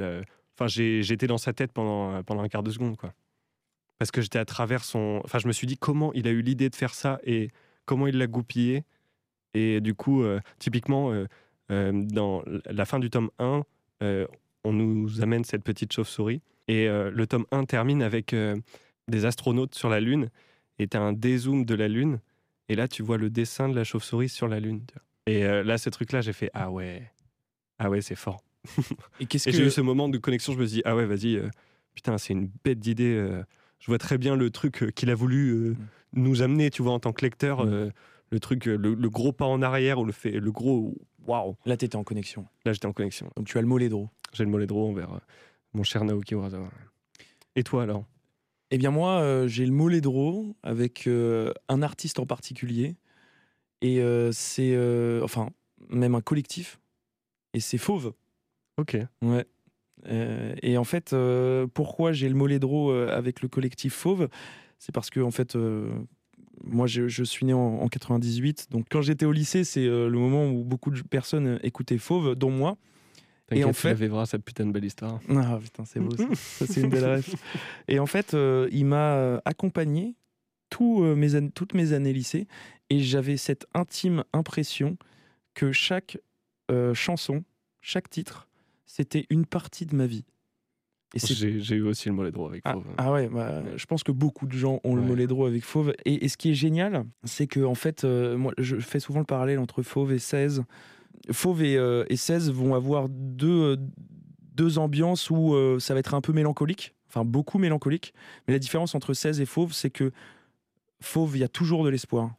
Enfin, j'étais dans sa tête pendant, un quart de seconde, quoi. Parce que j'étais à travers son. Enfin, je me suis dit comment il a eu l'idée de faire ça et comment il l'a goupillé. Et du coup, euh, typiquement, dans la fin du tome 1, euh, on nous amène cette petite chauve-souris. Et le tome 1 termine avec des astronautes sur la Lune. Et tu as un dézoom de la Lune. Et là, tu vois le dessin de la chauve-souris sur la Lune. Et euh, là, ce truc-là, j'ai fait Ah ouais, ah ouais, c'est fort. Et qu'est-ce Et que j'ai eu ce moment de connexion, je me suis dit, ah ouais, vas-y, euh, putain, c'est une bête d'idée. euh, je vois très bien le truc qu'il a voulu Mm. nous amener, tu vois, en tant que lecteur. Mm. le truc, le, le gros pas en arrière ou le, fait, le gros waouh. Là, tu étais en connexion. Là, j'étais en connexion. Donc tu as le moledro. J'ai le moledro envers euh, mon cher Naoki Urasawa. Et toi, alors? Eh bien moi, euh, j'ai le moledro avec euh, un artiste en particulier. Et euh, c'est... enfin, même un collectif. Et c'est Fauve. Ok. Ouais. Et en fait, pourquoi j'ai le moledro euh, avec le collectif Fauve? C'est parce que, en fait, moi, je, je suis né en, en 98. Donc, quand j'étais au lycée, c'est le moment où beaucoup de personnes écoutaient Fauve, dont moi. T'inquiète, en tu fait- la vivras, cette putain de belle histoire. Ah putain, c'est beau ça. [LAUGHS] Ça, c'est une belle rêve. Et en fait, euh, il m'a euh, accompagné euh, mes toutes mes années lycée et j'avais cette intime impression que chaque euh, chanson, chaque titre, c'était une partie de ma vie. Et J'ai eu aussi le moledro avec ah, Fauve. ah ouais, bah, je pense que beaucoup de gens ont le Ouais. moledro avec Fauve. Et, et ce qui est génial, c'est que en fait, euh, moi, je fais souvent le parallèle entre Fauve et 16. Fauve et, euh, et 16 vont avoir deux, euh, deux ambiances où euh, ça va être un peu mélancolique, enfin beaucoup mélancolique. Mais la différence entre 16 et Fauve, c'est que Fauve, il y a toujours de l'espoir.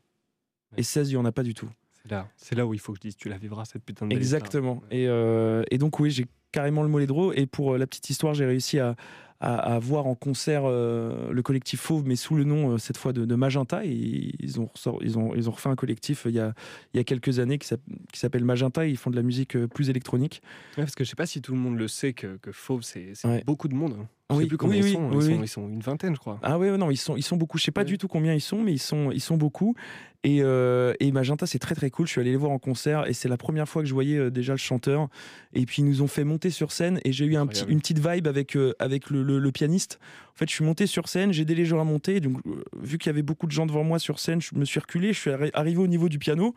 Et 16, il n'y en a pas du tout. C'est là, c'est là où il faut que je dise, tu la vivras, cette putain de. Exactement. Et, euh, et donc, oui, j'ai carrément le moledro. Et pour la petite histoire, j'ai réussi à, à, à voir en concert euh, le collectif Fauve, mais sous le nom, euh, cette fois, de, de Magenta. Et ils ont, ils, ont, ils ont refait un collectif euh, il y a, il y a quelques années qui s'app- qui s'appelle Magenta. Et ils font de la musique plus électronique. Ouais, parce que je sais pas si tout le monde le sait que, que Fauve, c'est c'est Ouais. beaucoup de monde. Je Oui, sais plus combien oui, ils, oui, sont. oui, ils, sont, oui. ils sont une vingtaine, je crois. Ah ouais, non, ils sont, ils sont beaucoup. Je sais pas du tout combien ils sont, mais ils sont, ils sont beaucoup. Et, euh, et Magenta, c'est très très cool. Je suis allé les voir en concert et c'est la première fois que je voyais euh, déjà le chanteur. Et puis ils nous ont fait monter sur scène et j'ai eu un petit, Incroyable. une petite vibe avec, euh, avec le, le- le pianiste. En fait, je suis monté sur scène, j'ai aidé les gens à monter. Donc, vu qu'il y avait beaucoup de gens devant moi sur scène, je me suis reculé, je suis arri- arrivé au niveau du piano.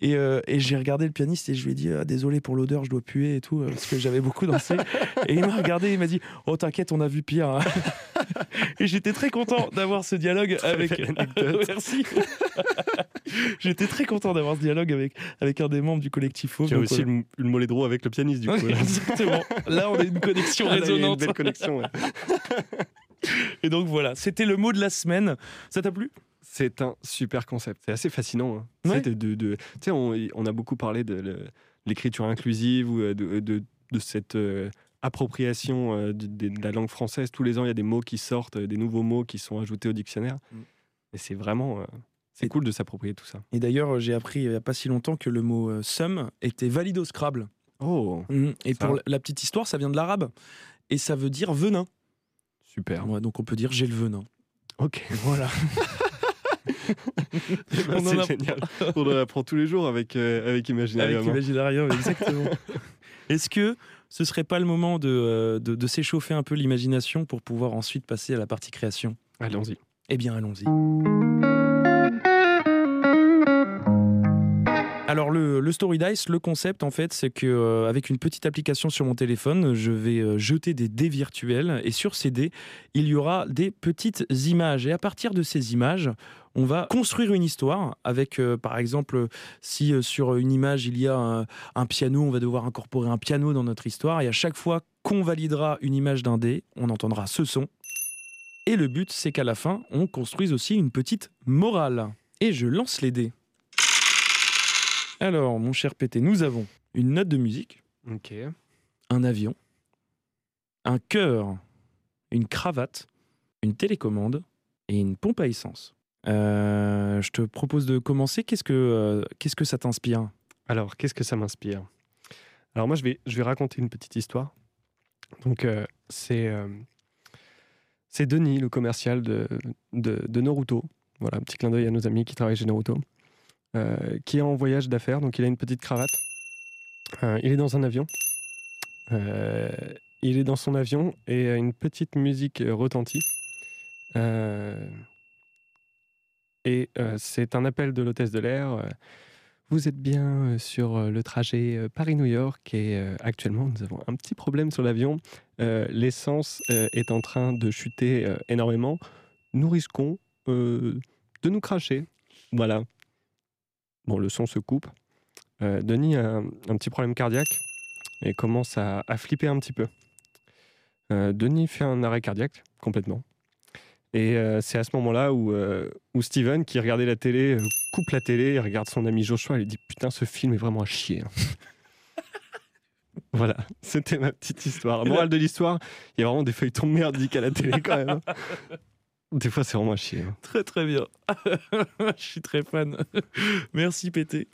Et, euh, et j'ai regardé le pianiste et je lui ai dit Ah, désolé pour l'odeur, je dois puer et tout euh, parce que j'avais beaucoup dansé. [LAUGHS] et il m'a regardé, il m'a dit oh t'inquiète, on a vu pire. hein. [LAUGHS] et j'étais très content d'avoir ce dialogue avec. belle anecdote. [LAUGHS] Merci. j'étais très content d'avoir ce dialogue avec avec un des membres du collectif Fauve. Tu as aussi le, le moledro avec le pianiste, du coup. Là. Exactement. Là, on a une connexion Ah, là, y a une belle connexion. ouais. Et donc voilà, c'était le mot de la semaine. Ça t'a plu? C'est un super concept. C'est assez fascinant. hein. Ouais. Tu sais, de, de- de- tu sais, on, on a beaucoup parlé de l'écriture inclusive ou euh, de, de- de cette euh, appropriation euh, de, la langue française. Tous les ans, il y a des mots qui sortent, euh, des nouveaux mots qui sont ajoutés au dictionnaire. Mm. Et c'est vraiment. euh, c'est cool de s'approprier tout ça. Et d'ailleurs, j'ai appris il n'y a pas si longtemps que le mot euh, sum était valide au Scrabble. Oh, Mhm. Et Ça. pour la petite histoire, ça vient de l'arabe. Et ça veut dire venin. super. Ouais, donc on peut dire j'ai le venin. Ok. Voilà. [LAUGHS] Bah, [LAUGHS] On en a- c'est génial. [LAUGHS] On en apprend tous les jours avec, euh, avec Imaginarium. Avec hein. Imaginarium, [LAUGHS] exactement. Est-ce que ce serait pas le moment de, euh, de, de s'échauffer un peu l'imagination pour pouvoir ensuite passer à la partie création? Allons-y. Eh bien, allons-y. Alors le, Story Dice, le concept en fait, c'est que euh, avec une petite application sur mon téléphone, je vais euh, jeter des dés virtuels et sur ces dés, il y aura des petites images et à partir de ces images, on va construire une histoire avec, euh, par exemple, si sur une image il y a un, un piano, on va devoir incorporer un piano dans notre histoire et à chaque fois qu'on validera une image d'un dé, on entendra ce son. Et le but, c'est qu'à la fin, on construise aussi une petite morale. Et je lance les dés. Alors, mon cher PT, nous avons une note de musique, un avion, un cœur, une cravate, une télécommande et une pompe à essence. Euh, je te propose de commencer. Qu'est-ce que, euh, qu'est-ce que ça t'inspire? Alors, qu'est-ce que ça m'inspire? Alors moi, je vais, je vais raconter une petite histoire. Donc, euh, c'est c'est Denis, le commercial de, de, de Naruto. Voilà, un petit clin d'œil à nos amis qui travaillent chez Naruto. Euh, qui est en voyage d'affaires, donc il a une petite cravate. Euh, il est dans un avion. Euh, il est dans son avion et une petite musique retentit. Et c'est un appel de l'hôtesse de l'air. vous êtes bien sur le trajet Paris-New York et actuellement nous avons un petit problème sur l'avion. L'essence est en train de chuter énormément. Nous risquons de nous cracher. Voilà. Bon, le son se coupe. Euh, Denis a un, petit problème cardiaque et commence à, flipper un petit peu. Euh, Denis fait un arrêt cardiaque complètement. Et euh, c'est à ce moment-là où, Steven, qui regardait la télé, coupe la télé, et regarde son ami Joshua et lui dit Putain, ce film est vraiment à chier. hein. [LAUGHS] voilà, c'était ma petite histoire. Morale de l'histoire il y a vraiment des feuilletons merdiques à la télé quand même. Des fois, c'est vraiment à chier. hein. Très très bien. [LAUGHS] je suis très fan. Merci PT.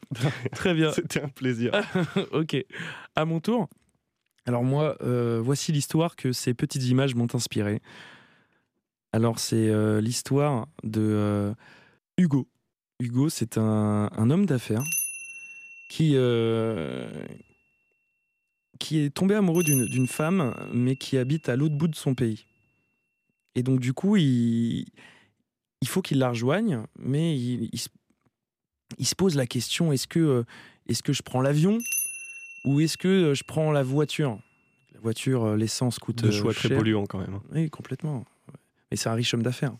Très bien. C'était un plaisir. [LAUGHS] ok. À mon tour. Alors moi, euh, voici l'histoire que ces petites images m'ont inspiré. Alors c'est euh, l'histoire de euh, Hugo. Hugo, c'est un, un homme d'affaires qui, qui est tombé amoureux d'une d'une femme, mais qui habite à l'autre bout de son pays. Et donc du coup, il, il faut qu'il la rejoigne, mais il, il se- il se pose la question, est-ce que, euh, est-ce que je prends l'avion ou est-ce que euh, je prends la voiture? La voiture, euh, l'essence coûte De euh, choix très cher. polluants quand même. hein. Oui, complètement. Mais c'est un riche homme d'affaires.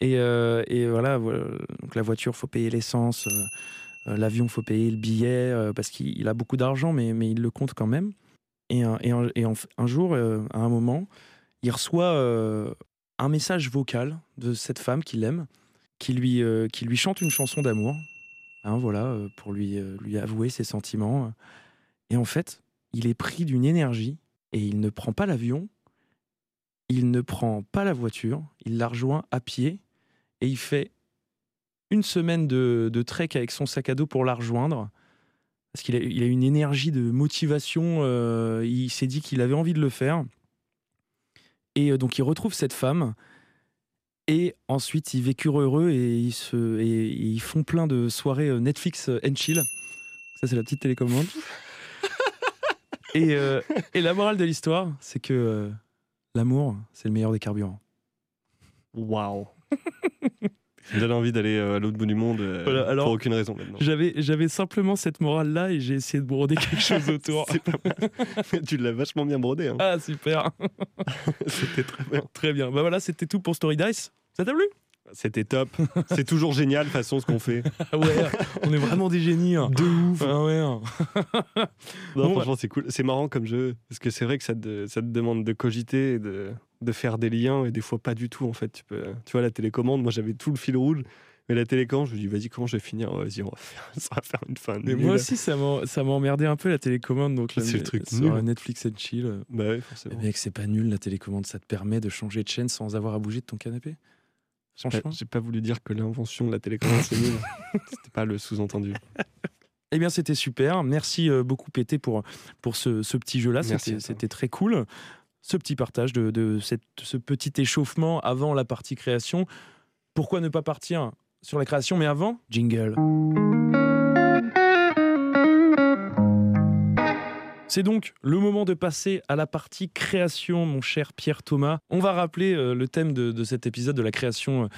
Et, euh, et voilà, voilà. donc la voiture, faut payer l'essence. euh, L'avion, faut payer le billet euh, parce qu'il il a beaucoup d'argent, mais, mais il le compte quand même. Et, un- et, un, et en- un jour, à un moment, il reçoit euh, un message vocal de cette femme qu'il aime, qui lui, euh, qui lui chante une chanson d'amour, hein, voilà, euh, pour lui, lui avouer ses sentiments. Et en fait, il est pris d'une énergie et il ne prend pas l'avion, il ne prend pas la voiture, il la rejoint à pied et il fait une semaine de, trek avec son sac à dos pour la rejoindre. Parce qu'il a, une énergie de motivation, il s'est dit qu'il avait envie de le faire. Et euh, donc il retrouve cette femme. Et ensuite, ils vécurent heureux et ils, se, et, et ils font plein de soirées euh, Netflix euh, and chill. Ça, c'est la petite télécommande. [LAUGHS] et, euh, et la morale de l'histoire, c'est que euh, l'amour, c'est le meilleur des carburants. Waouh [LAUGHS] me donne envie d'aller euh, à l'autre bout du monde euh, Voilà, alors- pour aucune raison maintenant. J'avais, j'avais simplement cette morale-là et j'ai essayé de broder [LAUGHS] quelque chose autour. Tu l'as vachement bien brodé. hein. Ah, super. [LAUGHS] C'était très bien. Très bien. Bah voilà, c'était tout pour Story Dice. Ça t'a plu? C'était top. [LAUGHS] C'est toujours génial, de façon, ce qu'on fait. Ah ouais, on est vraiment des génies. hein. De ouf. Ah ouais. [LAUGHS] Non, Bon, franchement, c'est cool. C'est marrant comme jeu. Parce que c'est vrai que ça te, ça te demande de cogiter, et de, de faire des liens, et des fois pas du tout, en fait. Tu, peux, tu vois, la télécommande, moi j'avais tout le fil rouge. Mais la télécommande, je me dis, vas-y, comment je vais finir? Vas-y, on va faire, [LAUGHS] ça va faire une fin. Mais moi aussi, ça m'a, emmerdé un peu la télécommande. Donc là, C'est le mais- truc sur nul. Netflix and chill. Bah ouais, eh forcément. Mec, c'est pas nul la télécommande. Ça te permet de changer de chaîne sans avoir à bouger de ton canapé. Franchement. J'ai pas voulu dire que l'invention de la télécommande, c'est nul. [LAUGHS] C'était pas le sous-entendu. Eh bien, c'était super. Merci euh, beaucoup, Pété, pour, pour ce, ce petit jeu-là. C'était très cool. Ce petit partage de, de cette- ce petit échauffement avant la partie création. Pourquoi ne pas partir sur la création, mais avant? Jingle. C'est donc le moment de passer à la partie création, mon cher Pierre Thomas. On va rappeler euh, le thème de, cet épisode, de la création euh,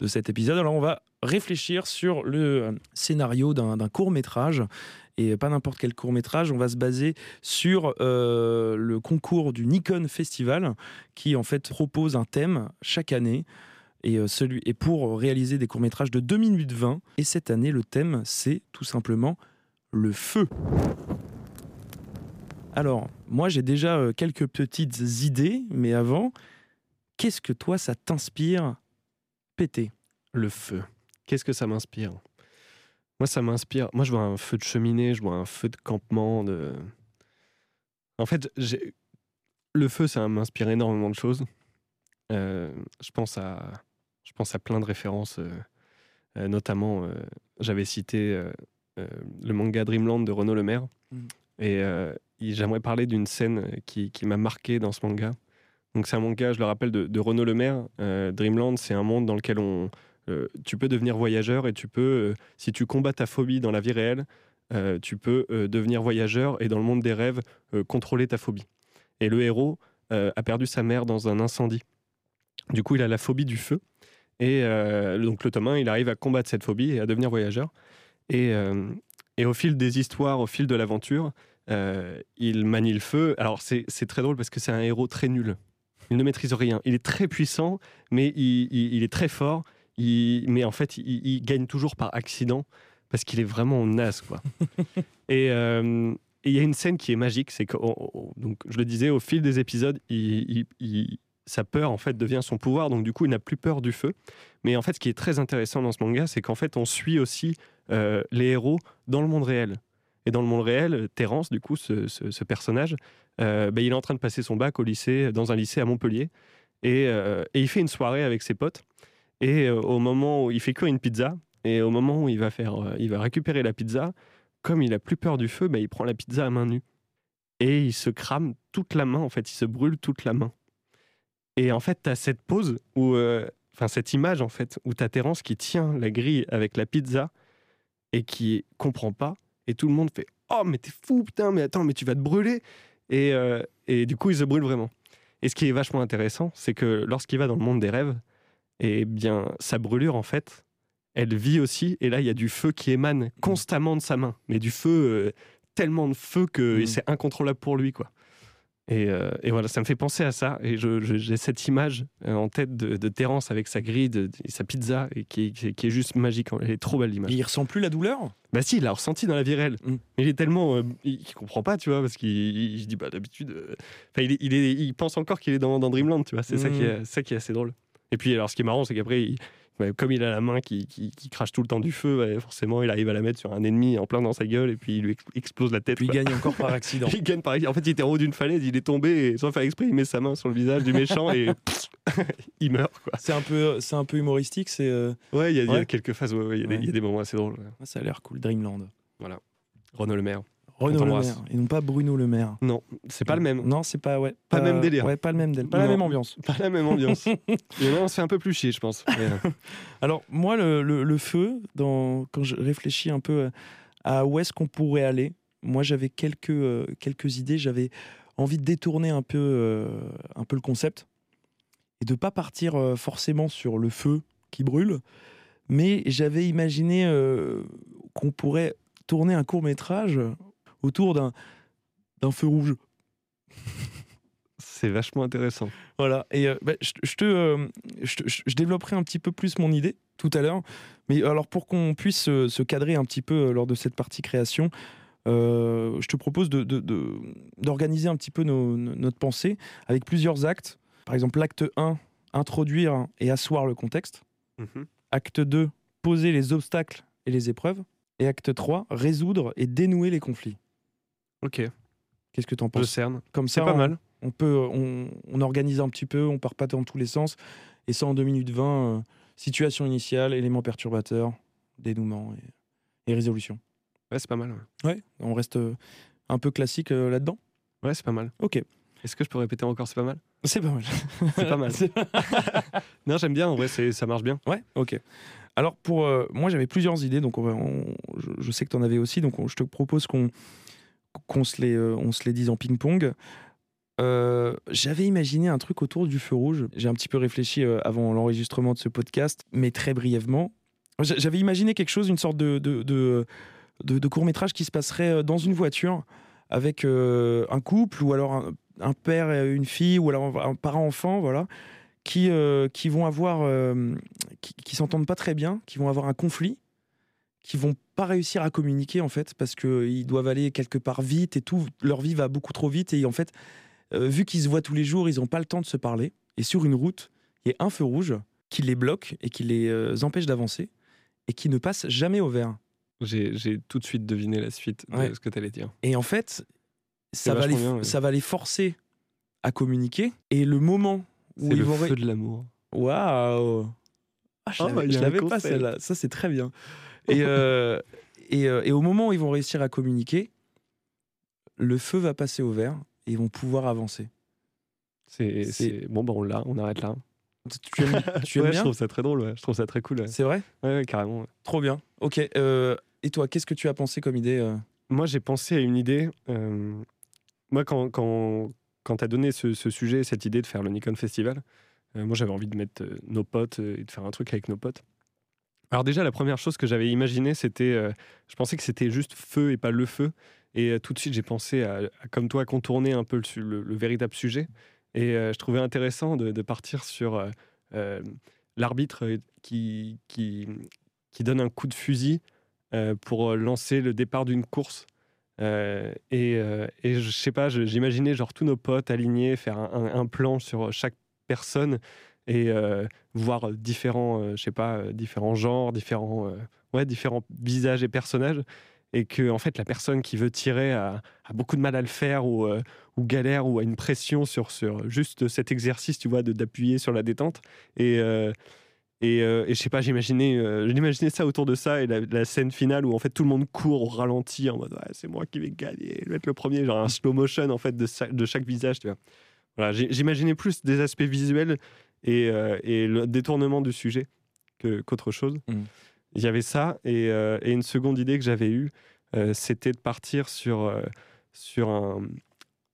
de cet épisode. Alors, on va réfléchir sur le euh, scénario d'un court métrage. Et pas n'importe quel court métrage, on va se baser sur le concours du Nikon Festival, qui en fait propose un thème chaque année. Et, et pour réaliser des courts métrages de 2 minutes 20. Et cette année, le thème, c'est tout simplement le feu. Alors, moi, j'ai déjà euh, quelques petites idées, mais avant, qu'est-ce que toi, ça t'inspire péter? Le feu. Qu'est-ce que ça m'inspire? Moi, ça m'inspire. Moi, je vois un feu de cheminée, je vois un feu de campement. De... En fait, le feu, ça m'inspire énormément de choses. Euh, je, pense à... je pense à plein de références. euh, euh, notamment, j'avais cité le manga Dreamland de Renaud Lemaire. Mhm. Et j'aimerais parler d'une scène qui, qui m'a marqué dans ce manga. Donc, c'est un manga, je le rappelle, de, de Renaud Lemaire. Euh, Dreamland, c'est un monde dans lequel on, euh, tu peux devenir voyageur et tu peux, euh, si tu combats ta phobie dans la vie réelle, euh, tu peux euh, devenir voyageur et dans le monde des rêves, euh, contrôler ta phobie. Et le héros euh, a perdu sa mère dans un incendie. Du coup, il a la phobie du feu. Et euh, donc, le tome 1, il arrive à combattre cette phobie et à devenir voyageur. Euh, et au fil des histoires, au fil de l'aventure, euh, il manie le feu. Alors, c'est très drôle parce que c'est un héros très nul. Il ne maîtrise rien. Il est très puissant, mais il, il- il est très fort. Il- mais en fait, il, gagne toujours par accident parce qu'il est vraiment naze, quoi. [LAUGHS] et euh, et il y a une scène qui est magique, c'est que, donc, je le disais, au fil des épisodes, il- sa peur, en fait, devient son pouvoir. Donc, du coup, il n'a plus peur du feu. Mais en fait, ce qui est très intéressant dans ce manga, c'est qu'en fait, on suit aussi euh, les héros dans le monde réel. Et dans le monde réel, Terence, du coup, ce, personnage, euh, ben, il est en train de passer son bac au lycée, dans un lycée à Montpellier. Et, euh, et il fait une soirée avec ses potes. Et euh, au moment où il fait cuire une pizza, et au moment où il va, faire, euh, il va récupérer la pizza, comme il a plus peur du feu, ben, il prend la pizza à main nue. Et il se crame toute la main, en fait, il se brûle toute la main. Et en fait, tu as cette pause, où, euh, enfin cette image, en fait, où tu as Terence qui tient la grille avec la pizza et qui comprend pas. Et tout le monde fait Oh, mais t'es fou, putain, mais attends, mais tu vas te brûler. Et, euh, et du coup, il se brûle vraiment. Et ce qui est vachement intéressant, c'est que lorsqu'il va dans le monde des rêves, eh bien, sa brûlure, en fait, elle vit aussi. Et là, il y a du feu qui émane constamment de sa main. Mais du feu, euh, tellement de feu que Mhm. c'est incontrôlable pour lui, quoi. Et, euh, et voilà, ça me fait penser à ça. Et j'ai cette image euh, en tête de, de Terence avec sa grille de- et sa pizza, et qui, qui- qui est juste magique. Elle est trop belle l'image. Il ressent plus la douleur? Bah si, il l'a ressenti dans la vie réelle. Mm. Mais il est tellement... euh, il, il comprend pas, tu vois, parce qu'il dit, bah d'habitude... euh, Enfin, il, pense encore qu'il est dans, dans Dreamland, tu vois. C'est ça, Mm. qui est, ça qui est assez drôle. Et puis, alors, ce qui est marrant, c'est qu'après, il- ouais, comme il a la main qui, qui- qui crache tout le temps du feu, ouais, forcément, il arrive à la mettre sur un ennemi en plein dans sa gueule, et puis il lui ex- explose la tête. Puis il gagne encore par accident. [LAUGHS] Il gagne pareil. En fait, il était en haut d'une falaise, il est tombé, et sans faire exprès, il met sa main sur le visage du méchant, et [LAUGHS] il meurt. C'est un peu, c'est un peu humoristique. C'est, euh, Ouais, il y, a- y quelques phases, il y a des- Ouais. il y, a des moments assez drôles. ça a l'air cool. Dreamland. Renaud Le Maire. Renaud Le. Maire et non pas Bruno Le Maire. Non, c'est pas le même. Non, c'est pas ouais. Pas le même délire. Ouais, pas le même délire. Pas la même ambiance. [LAUGHS] Pas la même ambiance. [LAUGHS] Et là, on se fait un peu plus chier, je pense. Mais, euh, [LAUGHS] Alors moi, le, le- le feu, dans, quand je réfléchis un peu à où est-ce qu'on pourrait aller, moi j'avais quelques, euh, quelques idées. J'avais envie de détourner un peu, euh, un peu le concept et de pas partir euh, forcément sur le feu qui brûle, mais j'avais imaginé euh, qu'on pourrait tourner un court métrage autour d'un feu rouge. c'est vachement intéressant. Voilà, et euh, bah, je, je te, euh, je, te- je- je développerai un petit peu plus mon idée tout à l'heure. Mais alors, pour qu'on puisse euh, se cadrer un petit peu lors de cette partie création, euh, je te propose de- de- de- d'organiser un petit peu nos- nos- notre pensée avec plusieurs actes. Par exemple, l'acte 1, introduire et asseoir le contexte. Acte 2, poser les obstacles et les épreuves. Et acte 3, résoudre et dénouer les conflits. Ok, Qu'est-ce que tu en je penses? Cerne. Comme C'est ça, pas on- mal. on peut on, on organise un petit peu, on part pas dans tous les sens. Et ça en 2 minutes 20, euh, situation initiale, éléments perturbateurs, dénouement et, et résolution. Ouais, c'est pas mal. Ouais, Ouais, on reste euh, un peu classique euh, là-dedans? Ouais, c'est pas mal. Ok, Est-ce que je peux répéter encore C'est pas mal? [LAUGHS] C'est pas mal. C'est pas mal. [LAUGHS] Non, j'aime bien. En vrai, ça marche bien. ouais, ok. Alors pour moi j'avais plusieurs idées, donc on va- on- je, je sais que tu en avais aussi, donc on- je te propose qu'on qu'on se les euh, on se les dise en ping-pong. Euh, J'avais imaginé un truc autour du feu rouge. J'ai un petit peu réfléchi euh, avant l'enregistrement de ce podcast, mais très brièvement. J'a- J'avais imaginé quelque chose, une sorte de, de, de, de court-métrage qui se passerait dans une voiture avec un couple ou alors un, père et une fille ou alors un parent-enfant, voilà, qui, qui vont avoir, qui, qui s'entendent pas très bien, qui vont avoir un conflit, qui vont pas réussir à communiquer en fait parce qu'ils doivent aller quelque part vite et tout, leur vie va beaucoup trop vite et en fait, euh, vu qu'ils se voient tous les jours, ils n'ont pas le temps de se parler. Et sur une route, il y a un feu rouge qui les bloque et qui les euh, empêche d'avancer et qui ne passe jamais au vert. J'ai j'ai tout de suite deviné la suite de Ouais. ce que tu allais dire. Et en fait, ça va, les, bien, ouais. ça va les forcer à communiquer. Et le moment où ils le vont. feu de l'amour. Waouh Ah, je Oh, l'avais- pas celle-là. Ça, c'est très bien. Et, euh, et, euh, et au moment où ils vont réussir à communiquer, le feu va passer au vert et ils vont pouvoir avancer. C'est bon, bah on l'a, on arrête là. Tu aimes, tu aimes Ouais, je bien? trouve ça très drôle, ouais. je trouve ça très cool. Ouais, C'est vrai? Ouais, carrément. Trop bien. Ok. euh, et toi, qu'est-ce que tu as pensé comme idée euh? Moi, j'ai pensé à une idée. euh, moi, quand, quand, quand tu as donné ce, ce sujet, cette idée de faire le Nikon Festival, moi, j'avais envie de mettre nos potes et de faire un truc avec nos potes. Alors déjà, la première chose que j'avais imaginé, c'était, euh, je pensais que c'était juste feu et pas le feu. Et euh, tout de suite, j'ai pensé à, à, comme toi, contourner un peu le, véritable sujet. Et euh, je trouvais intéressant de, partir sur l'arbitre qui, qui, donne un coup de fusil pour lancer le départ d'une course. Et, et je sais pas, j'imaginais genre tous nos potes alignés, faire un plan sur chaque personne et euh, voir différents, euh, je sais pas, euh, différents genres, différents, euh, ouais, différents visages et personnages. Et que en fait, la personne qui veut tirer a, beaucoup de mal à le faire ou, euh, ou galère ou a une pression sur, sur juste cet exercice, tu vois, de- d'appuyer sur la détente. Et, euh, et, euh, je sais pas, j'imaginais euh, j'imaginais ça autour de ça et la, scène finale où en fait tout le monde court au ralenti en mode c'est moi qui vais gagner, je vais être le premier, genre un slow motion en fait de, de chaque visage, tu vois. Voilà, j'imaginais plus des aspects visuels et, euh, et le détournement du sujet qu'autre chose. Mm. Il y avait ça et, euh, et une seconde idée que j'avais eue, euh, c'était de partir sur, sur un,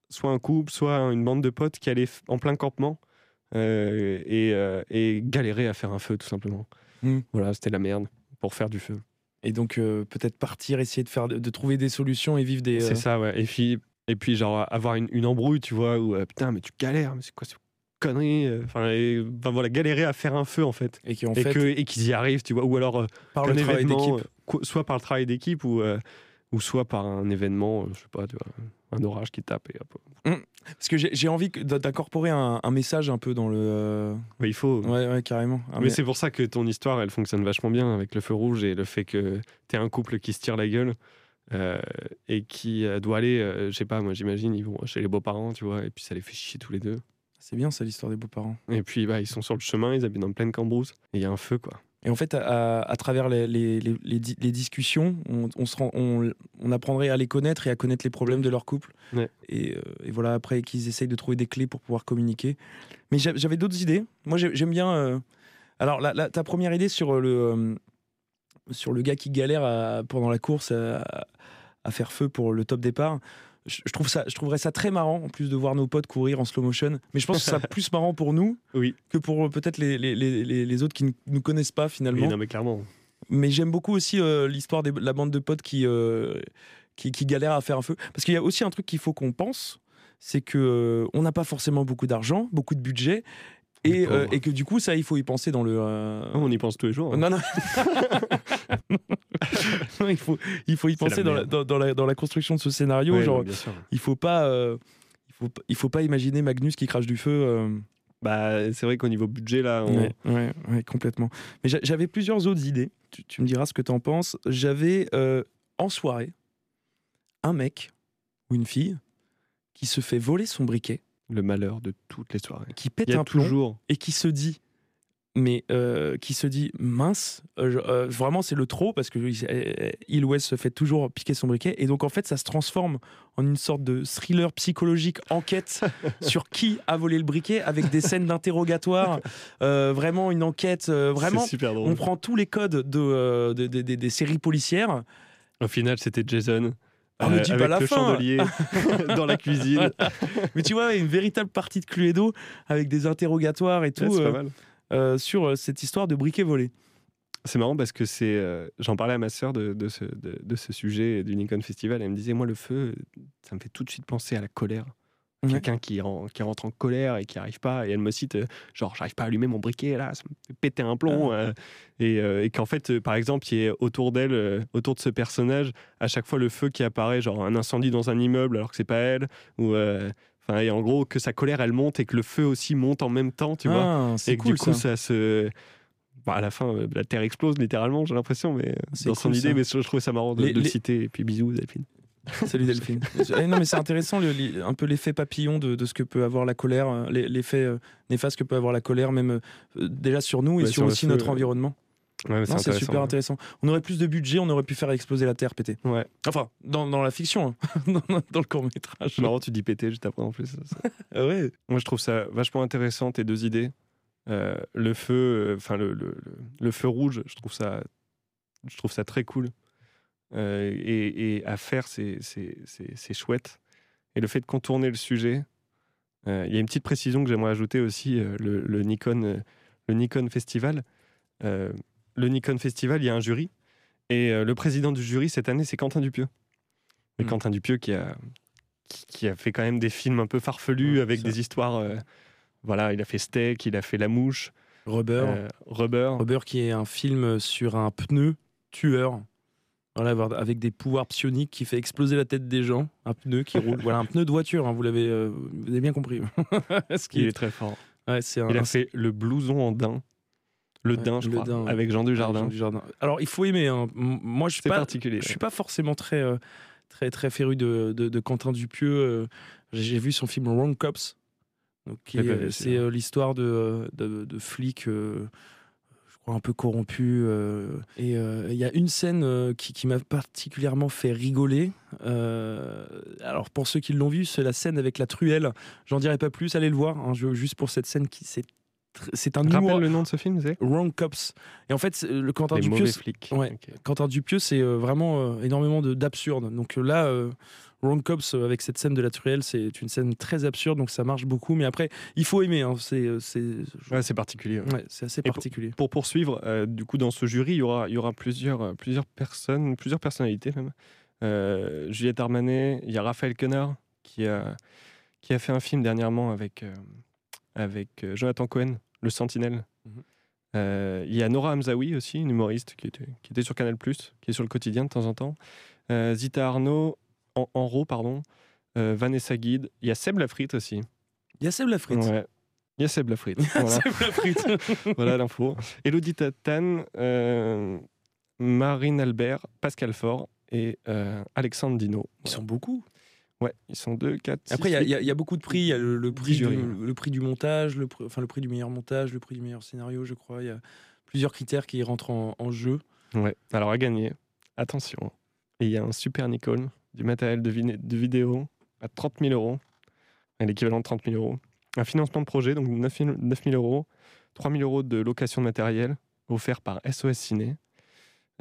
soit un couple, soit une bande de potes qui allaient en plein campement et, et galérer à faire un feu tout simplement. Mm. Voilà, c'était la merde pour faire du feu. Et donc, peut-être partir, essayer de, faire, de trouver des solutions et vivre des. C'est ça, ouais. Et puis, et puis genre avoir une, une embrouille, tu vois, où euh, putain, mais tu galères, mais c'est quoi cette connerie euh, Enfin, voilà, galérer à faire un feu en fait. Et qui, en fait, et qu'ils y arrivent, tu vois, ou alors euh, par le travail d'équipe. euh, soit par le travail d'équipe ou, ou soit par un événement, je sais pas, tu vois, un orage qui tape et hop. Parce que j'ai envie d'incorporer un, un message un peu dans le. Mais il faut. Ouais, ouais, carrément. Un mais c'est pour ça que ton histoire, elle fonctionne vachement bien avec le feu rouge et le fait que t'es un couple qui se tire la gueule euh, et qui doit aller, euh, je sais pas, moi j'imagine, ils vont chez les beaux-parents, tu vois, et puis ça les fait chier tous les deux. C'est bien ça, l'histoire des beaux-parents. Et puis bah, ils sont sur le chemin, ils habitent en pleine cambrousse et il y a un feu, quoi. Et en fait, à, à travers les, les- les- les di- les discussions, on, on se rend- on, on apprendrait à les connaître et à connaître les problèmes de leur couple. Ouais. Et, euh, et voilà, après qu'ils essayent de trouver des clés pour pouvoir communiquer. Mais j'a- j'avais d'autres idées. Moi, j'ai- j'aime bien. euh, Alors, la- la- ta première idée sur le, euh, sur le gars qui galère à- pendant la course à, à faire feu pour le top départ. Je, je trouve ça, je trouverais ça très marrant, en plus de voir nos potes courir en slow motion. Mais je pense que sera [LAUGHS] plus marrant pour nous Oui. que pour euh, peut-être les, les, les- les- autres qui ne nous connaissent pas finalement. Oui, non, mais clairement. Mais j'aime beaucoup aussi euh, l'histoire de la bande de potes qui, euh, qui, qui galèrent à faire un feu. Parce qu'il y a aussi un truc qu'il faut qu'on pense, c'est que euh, on n'a pas forcément beaucoup d'argent, beaucoup de budget, et, euh, et que du coup, ça, il faut y penser dans le. euh, on y pense tous les jours. hein. Non, non. [LAUGHS] Non, il, faut, il faut y la penser dans la, dans, dans la, dans la construction de ce scénario. Ouais, genre, non, il faut pas. euh, il faut, pas- il faut pas imaginer Magnus qui crache du feu. Bah, c'est vrai qu'au niveau budget, là, on... Ouais, ouais, ouais, complètement. Mais j'a- j'avais plusieurs autres idées. Tu, tu me diras ce que tu en penses. J'avais en soirée un mec ou une fille qui se fait voler son briquet, le malheur de toutes les soirées. qui pète un toujours. et qui se dit, mais euh, qui se dit mince, euh, euh, vraiment c'est le trop parce que il ou elle se fait toujours piquer son briquet et donc en fait ça se transforme en une sorte de thriller psychologique enquête [LAUGHS] sur qui a volé le briquet avec des scènes d'interrogatoire, vraiment une enquête, vraiment. C'est super drôle. On prend tous les codes de, de- de- de- des séries policières. Au final, c'était Jason. Ah, me dis pas avec la le fin. chandelier [LAUGHS] dans la cuisine. [LAUGHS] Mais tu vois, une véritable partie de Cluedo avec des interrogatoires et tout Ouais, euh, pas euh, sur euh, cette histoire de briquet volé. C'est marrant parce que c'est. euh, J'en parlais à ma sœur de, de ce, de, de ce sujet du Nikon Festival. Elle me disait Moi, le feu, ça me fait tout de suite penser à la colère. Quelqu'un qui, ren- qui rentre en colère et qui arrive pas. Et elle me cite euh, Genre, j'arrive pas à allumer mon briquet, là, ça me fait péter un plomb. Ah. euh, et euh, et qu'en fait, par exemple, il y ait autour d'elle, autour de ce personnage, à chaque fois le feu qui apparaît, genre un incendie dans un immeuble alors que c'est pas elle. Ou. Enfin, et en gros, que sa colère, elle monte et que le feu aussi monte en même temps, tu vois. Ah, et c'est que cool du coup ça. ça se bah, à la fin, euh, la Terre explose littéralement, j'ai l'impression, mais dans son cool, idée, ça. mais je, je trouvais ça marrant de, Les- de le citer. Et puis bisous, Delphine. [LAUGHS] Salut Delphine. Eh, non mais c'est intéressant le- un peu l'effet papillon de, de ce que peut avoir la colère, euh, l'e- l'effet euh, néfaste que peut avoir la colère même euh, déjà sur nous et Ouais, sur, aussi feu, notre environnement. Ouais, C'est super intéressant. On aurait plus de budget, on aurait pu faire exploser la Terre pété. Ouais. Enfin, dans, dans la fiction, hein. [LAUGHS] dans, dans le court métrage. C'est marrant, tu dis péter juste après en plus. [LAUGHS] Ah ouais. Moi, je trouve ça vachement intéressant, tes deux idées. Euh, le feu, euh, enfin le, le, le- le feu rouge, je trouve ça, je trouve ça très cool. Euh, et, et à faire, c'est c'est- c'est- c'est chouette. Et le fait de contourner le sujet, euh, il y a une petite précision que j'aimerais ajouter aussi, euh, le, le Nikon, le Nikon Festival. Le Nikon Festival, il y a un jury. Et le président du jury cette année, c'est Quentin Dupieux. Et Mm. Quentin Dupieux qui a, qui, qui a fait quand même des films un peu farfelus Ouais, avec ça. des histoires. voilà, il a fait Steak, il a fait La Mouche, Rubber. Rubber. Rubber qui est un film sur un pneu tueur. Voilà, avec des pouvoirs psioniques qui fait exploser la tête des gens. Un pneu qui roule. voilà, un pneu de voiture, hein, vous l'avez euh, vous avez bien compris. [LAUGHS] Ce qui Il est- très fort. ouais, c'est un, Il a fait Le Blouson en daim. Le Ouais, daim, je le crois, daim, avec Jean Dujardin. Jean Dujardin. Alors, il faut aimer. hein. Moi, je suis pas, particulier. je suis pas forcément très, euh, très, très féru de, de, de Quentin Dupieux. euh, J'ai vu son film Wrong Cops. Pas vu, c'est l'histoire de, de, de flics, un peu corrompus. euh, et euh, il y a une scène euh, qui, qui m'a particulièrement fait rigoler. Euh, alors, pour ceux qui l'ont vu, c'est la scène avec la truelle. J'en dirai pas plus, allez le voir. hein, juste pour cette scène qui c'est c'est un humour. Rappelle le nom de ce film, c'est? Wrong Cops. Et en fait, le Quentin Les Dupieux, ouais. Ok. Quentin Dupieux, c'est vraiment euh, énormément de- d'absurde. Donc là, euh, Wrong Cops, euh, avec cette scène de la truelle, c'est une scène très absurde, donc ça marche beaucoup. Mais après, il faut aimer. hein, c'est euh, Ouais, particulier. ouais. ouais, c'est assez pour- particulier. Pour poursuivre, euh, du coup, dans ce jury, il y aura, il y aura plusieurs, plusieurs personnes, plusieurs personnalités même. Euh, Juliette Armanet, il y a Raphaël Quenard qui a, qui a fait un film dernièrement avec, euh, avec Jonathan Cohen, Le Sentinelle. Mhm. Euh, il y a Nora Hamzaoui aussi, une humoriste qui était, qui était sur Canal+, qui est sur le quotidien de temps en temps. Euh, Zita Arnaud, en, Enro, pardon. Euh, Vanessa Guide. Il y a Seb Lafrite aussi. Il y a Seb Lafrite. Ouais. Il y a Seb Lafrite. [LAUGHS] voilà. Seb Lafrite. [LAUGHS] voilà l'info. Elodie Tatane, euh, Marine Albert, Pascal Faure et euh, Alexandre Dino. Ils sont beaucoup. Ouais, ils sont deux, quatre. Après, il y, a- y y beaucoup de prix. Il y a le, le prix, du, jurys. le prix du montage, le, enfin, le prix du meilleur montage, le prix du meilleur scénario, je crois. Il y a plusieurs critères qui rentrent en, en jeu. Ouais. Alors à gagner, attention. Et il y a un super Nikon, du matériel de, vidéo à 30 000 euros, à l'équivalent de 30 000 euros. Un financement de projet, donc 9 000, 9 000 euros, 3 000 euros de location de matériel offert par SOS Ciné.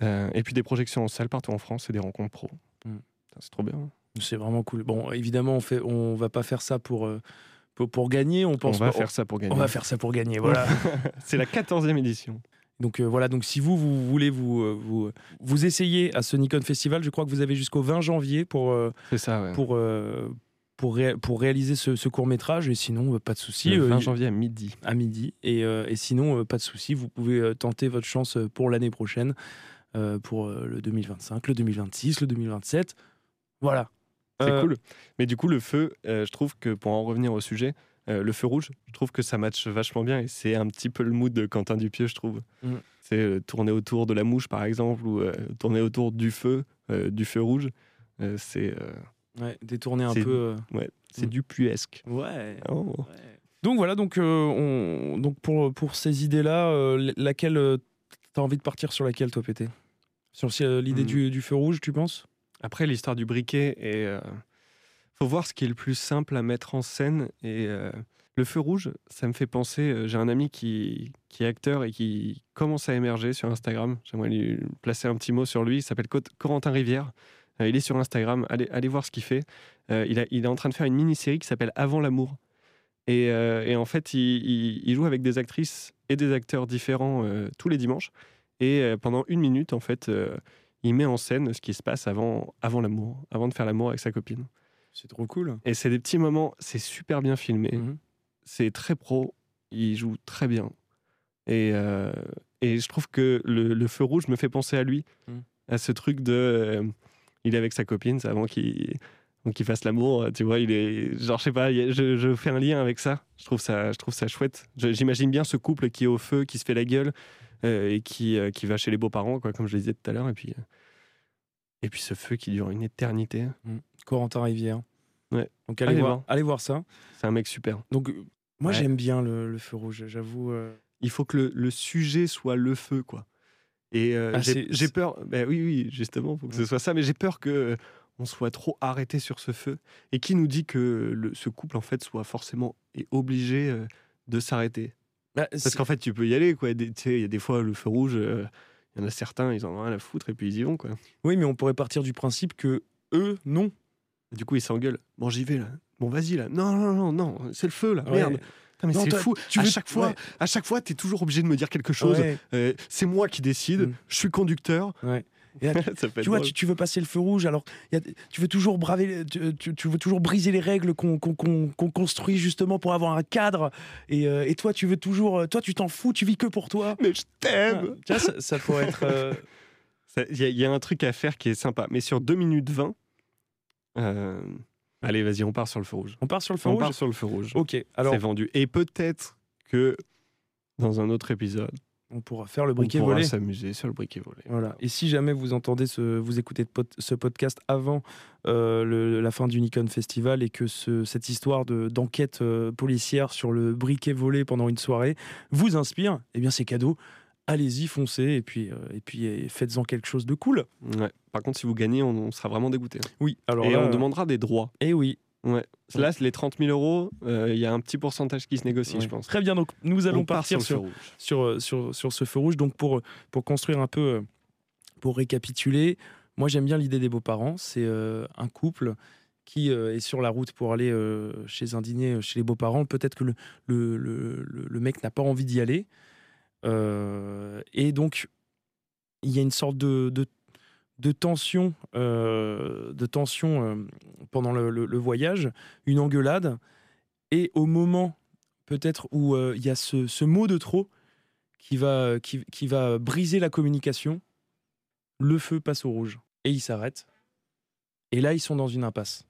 Euh, et puis des projections en salle partout en France et des rencontres pro. Mm. Putain, C'est trop bien. C'est vraiment cool. Bon, évidemment, on fait, on va pas faire ça pour, euh, pour, pour gagner. On va pas- faire ça pour gagner. on va faire ça pour gagner. Voilà. [LAUGHS] C'est la 14e édition. Donc euh, voilà, donc si vous, vous voulez vous, euh, vous, vous essayer à ce Nikon Festival, je crois que vous avez jusqu'au 20 janvier pour, euh, C'est ça, ouais. pour, euh, pour, ré- pour réaliser ce, court métrage. Et sinon, pas de souci. le euh, 20 il- janvier à midi. à midi. Et, et sinon, pas de souci, vous pouvez tenter votre chance pour l'année prochaine, pour le 2025, le 2026, le 2027. Voilà. C'est cool. Mais du coup, le feu, je trouve que pour en revenir au sujet, euh, le feu rouge, je trouve que ça matche vachement bien et c'est un petit peu le mood de Quentin Dupieux, je trouve. Mm. C'est euh, tourner autour de la mouche, par exemple, ou euh, tourner autour du feu, euh, du feu rouge. Euh, c'est euh, Ouais, détourner un peu. c'est Mm. du puesque. Ouais. Oh. Donc voilà, donc, euh, on, donc pour, pour ces idées-là, euh, laquelle euh, t'as envie de partir sur laquelle toi pété Sur euh, l'idée Hmm. du, du feu rouge, tu penses? Après, l'histoire du briquet, et euh, faut voir ce qui est le plus simple à mettre en scène. Et euh, le feu rouge, ça me fait penser. euh, J'ai un ami qui, qui est acteur et qui commence à émerger sur Instagram. J'aimerais lui placer un petit mot sur lui. Il s'appelle Co- Corentin Rivière. Euh, il est sur Instagram. Allez, allez voir ce qu'il fait. Il, est en train de faire une mini-série qui s'appelle Avant l'amour. Et, en fait, il, il- joue avec des actrices et des acteurs différents tous les dimanches. Et pendant une minute, en fait, il met en scène ce qui se passe avant, avant l'amour, avant de faire l'amour avec sa copine. C'est trop cool. Et c'est des petits moments, c'est super bien filmé, Mhm. c'est très pro, il joue très bien. Et, euh, et je trouve que le, le feu rouge me fait penser à lui, Mhm. à ce truc de. euh, il est avec sa copine, c'est avant qu'il qu'il fasse l'amour, tu vois, il est. Genre, je sais pas, je, je fais un lien avec ça. Je trouve ça, je trouve ça chouette. Je- J'imagine bien ce couple qui est au feu, qui se fait la gueule, euh, et qui, euh, qui va chez les beaux-parents, quoi, comme je le disais tout à l'heure. Et puis, euh, et puis ce feu qui dure une éternité. Corentin Rivière. Ouais. Donc allez, Allez voir, voir. allez voir ça. C'est un mec super. Donc euh, moi Ouais. j'aime bien le, le feu rouge, j'avoue. euh. Il faut que le, le sujet soit le feu, quoi. Et euh, Ah, j'ai peur. Ben oui, oui, justement, faut que ce soit ça. Mais j'ai peur que on soit trop arrêté sur ce feu. Et qui nous dit que le- ce couple, en fait, soit forcément et obligé de s'arrêter? Bah, Parce qu'en fait, tu peux y aller, quoi. Tu sais, il y a des fois le feu rouge. Il y en a certains, ils en ont rien à foutre et puis ils y vont, quoi. Oui, mais on pourrait partir du principe que eux, non. Du coup, ils s'engueulent. Bon, j'y vais là. Bon, vas-y là. Non, non, non, non, c'est le feu là. Ouais. Merde. Putain, mais Non, c'est fou. tu à veux- chaque fois, ouais. à chaque fois, t'es toujours obligé de me dire quelque chose. Ouais. Euh, c'est moi qui décide. Mm. Je suis conducteur. Ouais. Et là, [LAUGHS] Tu vois, tu, tu veux passer le feu rouge, alors y a- tu veux toujours braver, tu, tu- tu veux toujours briser les règles qu'on construit justement pour avoir un cadre. Et, euh, et toi, tu veux toujours, toi, tu t'en fous, tu vis que pour toi. Mais je Ah, t'aime. tu vois, ça, ça pourrait être. euh, [LAUGHS] Il y, a- il y a un truc à faire qui est sympa. Mais sur 2 minutes 20, euh, allez, vas-y, on part sur le feu rouge. On part sur le feu on rouge. part sur le feu rouge. Ok. Alors, C'est vendu. Et peut-être que dans un autre épisode, on pourra faire le on briquet pourra volé. s'amuser sur le briquet volé. Voilà. Et si jamais vous entendez ce, vous écoutez ce podcast avant euh, le- la fin du Nikon Festival et que ce- cette histoire de- d'enquête euh, policière sur le briquet volé pendant une soirée vous inspire, eh bien c'est cadeau. Allez-y, foncez et puis, euh, et puis euh, faites-en quelque chose de cool. Ouais. Par contre, si vous gagnez, on, on sera vraiment dégoûté. Oui. Alors Et là, on demandera des droits. Eh oui. Ouais. Là, les 30 000 euros, euh, il y a un petit pourcentage qui se négocie, Ouais. je pense. Très bien. Donc nous allons On part partir sur, sur, euh, sur, sur ce feu rouge. Donc pour, pour construire un peu, euh, pour récapituler, moi j'aime bien l'idée des beaux-parents. C'est euh, un couple qui euh, est sur la route pour aller euh, chez un dîner euh, chez les beaux-parents. Peut-être que le, le, le- le- le mec n'a pas envie d'y aller. Euh, et donc il y a une sorte de, de, de tension, euh, de tension euh, pendant le, le- le voyage, une engueulade. Et au moment peut-être où euh, il y a ce, ce mot de trop qui va, qui, qui va briser la communication, le feu passe au rouge. Et ils s'arrêtent. Et là, ils sont dans une impasse.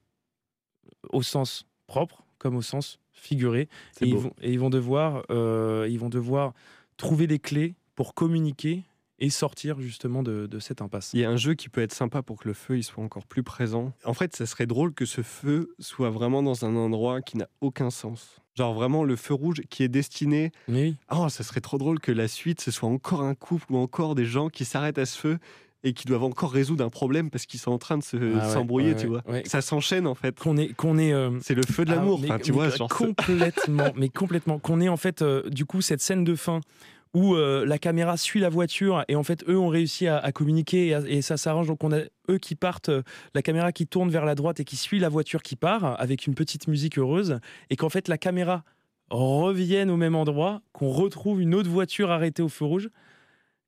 Au sens propre comme au sens figuré. Et ils, vont, et ils vont devoir, euh, ils vont devoir trouver des clés pour communiquer et sortir justement de, de cette impasse. Il y a un jeu qui peut être sympa pour que le feu il soit encore plus présent. En fait, ça serait drôle que ce feu soit vraiment dans un endroit qui n'a aucun sens. Genre vraiment le feu rouge qui est destiné. Oui. Oh, ça serait trop drôle que la suite ce soit encore un couple ou encore des gens qui s'arrêtent à ce feu et qui doivent encore résoudre un problème parce qu'ils sont en train de se- Ah ouais, s'embrouiller, ouais, tu vois. ouais. Ça s'enchaîne en fait. Qu'on est, qu'on est euh, C'est le feu de Ah, l'amour, enfin, tu vois. Genre, complètement, [LAUGHS] mais complètement. Qu'on ait en fait, euh, du coup, cette scène de fin où euh, la caméra suit la voiture et en fait, eux ont réussi à, à communiquer et, à- et ça s'arrange. Donc, on a eux qui partent, euh, la caméra qui tourne vers la droite et qui suit la voiture qui part avec une petite musique heureuse et qu'en fait, la caméra revienne au même endroit, qu'on retrouve une autre voiture arrêtée au feu rouge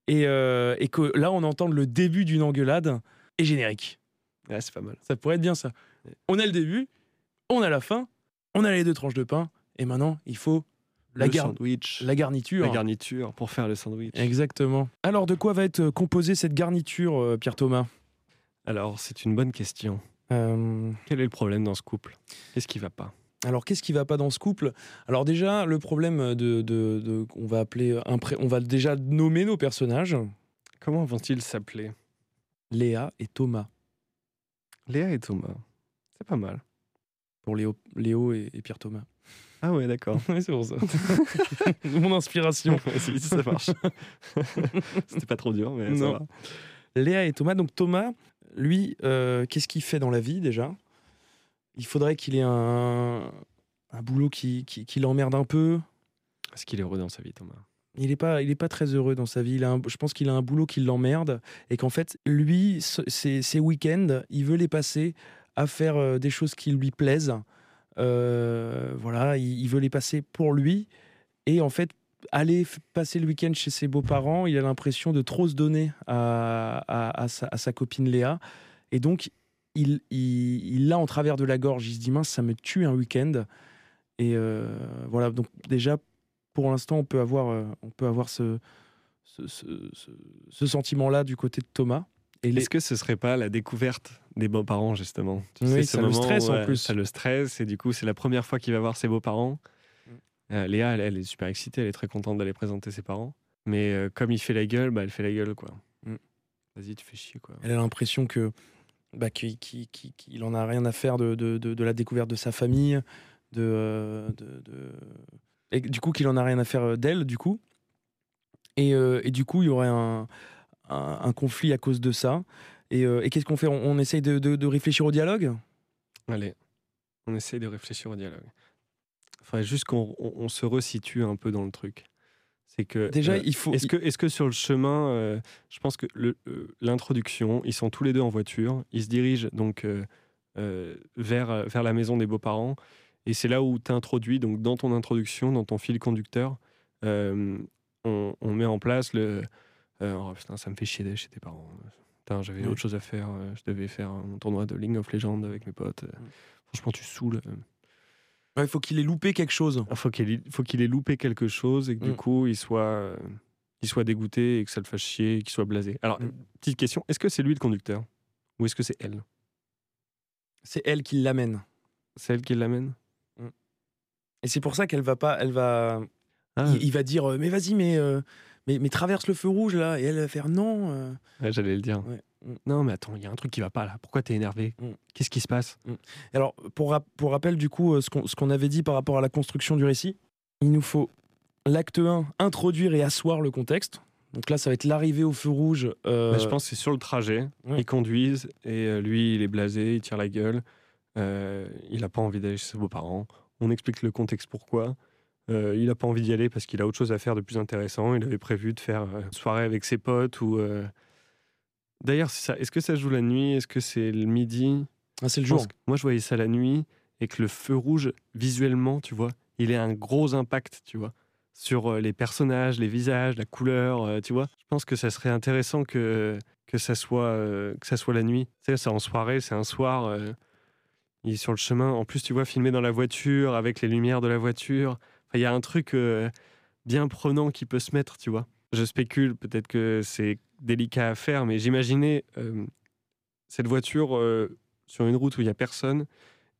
et, euh, et que là, on entend le début d'une engueulade et générique. Ouais, c'est pas mal. Ça pourrait être bien ça. On a le début, on a la fin, on a les deux tranches de pain, et maintenant il faut la, gar- sandwich, la garniture. la garniture pour faire le sandwich. Exactement. Alors de quoi va être composée cette garniture, euh, Pierre Thomas? Alors, c'est une bonne question. Euh, Quel est le problème dans ce couple? Qu'est-ce qui va pas? Alors qu'est-ce qui va pas dans ce couple? Alors déjà le problème de, de, de- on va appeler un pré- on va déjà nommer nos personnages, Comment vont-ils s'appeler? Léa et Thomas Léa et Thomas. C'est pas mal. pour Léo, Léo et, et Pierre Thomas. Ah ouais, d'accord. [LAUGHS] C'est pour ça. [LAUGHS] Mon inspiration. [LAUGHS] si, ça marche. C'était pas trop dur, mais ça Non. va. Léa et Thomas. Donc Thomas, lui, euh, qu'est-ce qu'il fait dans la vie déjà? Il faudrait qu'il ait un, un boulot qui, qui, qui l'emmerde un peu. Est-ce qu'il est heureux dans sa vie, Thomas? Il n'est pas, il est pas très heureux dans sa vie. Il a un- je pense qu'il a un boulot qui l'emmerde et qu'en fait, lui, ses, ses week-ends, il veut les passer à faire euh, des choses qui lui plaisent. Euh, voilà, il, il veut les passer pour lui. Et en fait, aller passer le week-end chez ses beaux-parents, il a l'impression de trop se donner à, à- à sa, à sa copine Léa. Et donc, il, il, il l'a en travers de la gorge. Il se dit, mince, ça me tue un week-end. Et euh, voilà, donc déjà, pour l'instant, on peut avoir, euh, on peut avoir ce, ce, ce- sentiment-là du côté de Thomas. Et les- Est-ce que ce serait pas la découverte des beaux-parents, justement? Tu Oui, sais, ça le stresse, en plus. Ça le stresse, et du coup, c'est la première fois qu'il va voir ses beaux-parents. Mm. Euh, Léa, elle, elle est super excitée, elle est très contente d'aller présenter ses parents. Mais euh, comme il fait la gueule, bah, elle fait la gueule, quoi. Mm. Vas-y, tu fais chier, quoi. Elle a l'impression que bah, qu'il qu'il- qu'il en a rien à faire de, de- de- la découverte de sa famille, euh, de- et du coup qu'il en a rien à faire euh, d'elle, du coup. Et, euh, et du coup, il y aurait un, un- conflit à cause de ça. Et, qu'est-ce qu'on fait? On, essaye de, de- de réfléchir au dialogue? Allez, on essaye de réfléchir au dialogue. Faudrait juste qu'on on- on se resitue un peu dans le truc. C'est que. Déjà, euh, il faut. Est-ce que, est que sur le chemin, euh, je pense que euh, l'introduction, ils sont tous les deux en voiture, ils se dirigent donc vers, vers la maison des beaux-parents, et c'est là où tu introduis, donc dans ton introduction, dans ton fil conducteur, on, on met en place le. oh, putain, ça me fait chier d'aller chez tes parents. Putain, j'avais Oui. autre chose à faire, je devais faire un tournoi de League of Legends avec mes potes. euh, Franchement, tu saoules. Ouais, il faut qu'il ait loupé quelque chose. Il faut qu'il ait, faut qu'il ait loupé quelque chose et que du Mm. coup, il soit, euh, il soit dégoûté et que ça le fasse chier, qu'il soit blasé. Alors, Mm. petite question, est-ce que c'est lui le conducteur Ou est-ce que c'est elle? C'est elle qui l'amène. C'est elle qui l'amène? Et c'est pour ça qu'elle va pas. Elle va. Ah, Il, il va dire euh, mais vas-y mais, euh, mais mais traverse le feu rouge là et elle va faire non. euh. ouais, j'allais le dire. Ouais. Mm. Non, mais attends, il y a un truc qui va pas là. Pourquoi t'es énervé Mm. Qu'est-ce qui se passe Alors, pour, rap- pour rappel, du coup, euh, ce qu'on ce qu'on avait dit par rapport à la construction du récit, il nous faut l'acte 1, introduire et asseoir le contexte. Donc là, ça va être l'arrivée au feu rouge. euh, Bah, Je pense que c'est sur le trajet. Ouais. Ils conduisent et euh, lui, il est blasé, il tire la gueule. euh, il a pas envie d'aller chez ses beaux-parents. On explique le contexte pourquoi. Euh, il a pas envie d'y aller parce qu'il a autre chose à faire de plus intéressant. Il avait prévu de faire euh, une soirée avec ses potes ou. euh, D'ailleurs, c'est ça. Est-ce que ça joue la nuit? Est-ce que c'est le midi? Ah, c'est le jour. Moi, je voyais ça la nuit et que le feu rouge, visuellement, tu vois, il a un gros impact, tu vois, sur euh, les personnages, les visages, la couleur, euh, tu vois. Je pense que ça serait intéressant que, que, ça, soit, euh, que ça soit la nuit. Tu sais, c'est en soirée, c'est un soir, euh, il est sur le chemin. En plus, tu vois, filmé dans la voiture, avec les lumières de la voiture. Enfin, Il y a un truc euh, bien prenant qui peut se mettre, tu vois. Je spécule, peut-être que c'est délicat à faire, mais j'imaginais euh, cette voiture euh, sur une route où il n'y a personne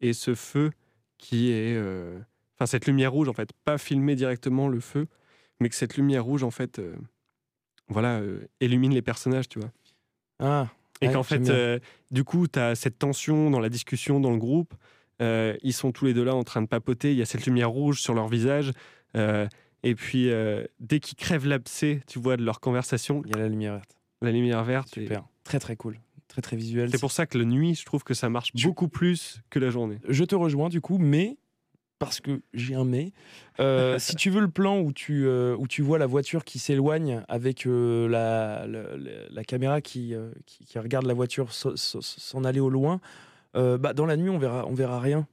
et ce feu qui est. euh, Enfin, cette lumière rouge, en fait, pas filmer directement le feu, mais que cette lumière rouge, en fait, voilà, illumine les personnages, tu vois. Ah, Et Ouais, qu'en fait, euh, du coup, tu as cette tension dans la discussion, dans le groupe. Euh, ils sont tous les deux là en train de papoter. Il y a cette lumière rouge sur leur visage. Euh, et puis, euh, dès qu'ils crèvent l'abcès, tu vois, de leur conversation, il y a la lumière verte. la lumière verte. Super. Très, très cool. Très, très visuel. C'est pour ça que la nuit, je trouve que ça marche Tu- beaucoup plus que la journée. Je te rejoins, du coup, mais. Parce que j'ai un mais. euh, [LAUGHS] si tu veux le plan où tu, euh, où tu vois la voiture qui s'éloigne avec euh, la, la, caméra qui, qui, qui regarde la voiture s'en- aller au loin, bah, dans la nuit, on verra, on verra rien.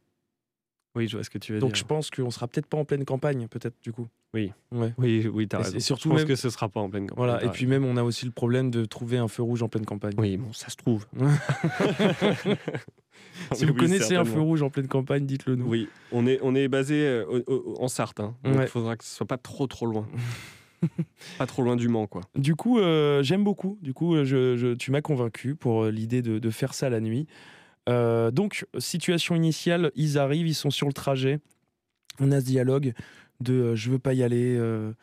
Oui, je vois ce que tu veux Donc dire. je pense qu'on sera peut-être pas en pleine campagne, peut-être du coup. Oui. Ouais. Oui, oui, t'as Et raison. c'est surtout je pense même- que ce sera pas en pleine campagne. Voilà. Et puis même, on a aussi le problème de trouver un feu rouge en pleine campagne. Oui, bon, ça se trouve. [LAUGHS] [LAUGHS] Si vous oui, connaissez un feu rouge en pleine campagne, dites-le nous. Oui, on est, on est basé euh, en Sarthe. hein. donc Ouais. il faudra que ce soit pas trop trop loin. [LAUGHS] pas trop loin du Mans, quoi. Du coup, euh, j'aime beaucoup. Du coup, euh, je, je- tu m'as convaincu pour l'idée de, de faire ça la nuit. Euh, donc, situation initiale, ils arrivent, ils sont sur le trajet. On a ce dialogue de euh, je veux pas y aller. euh,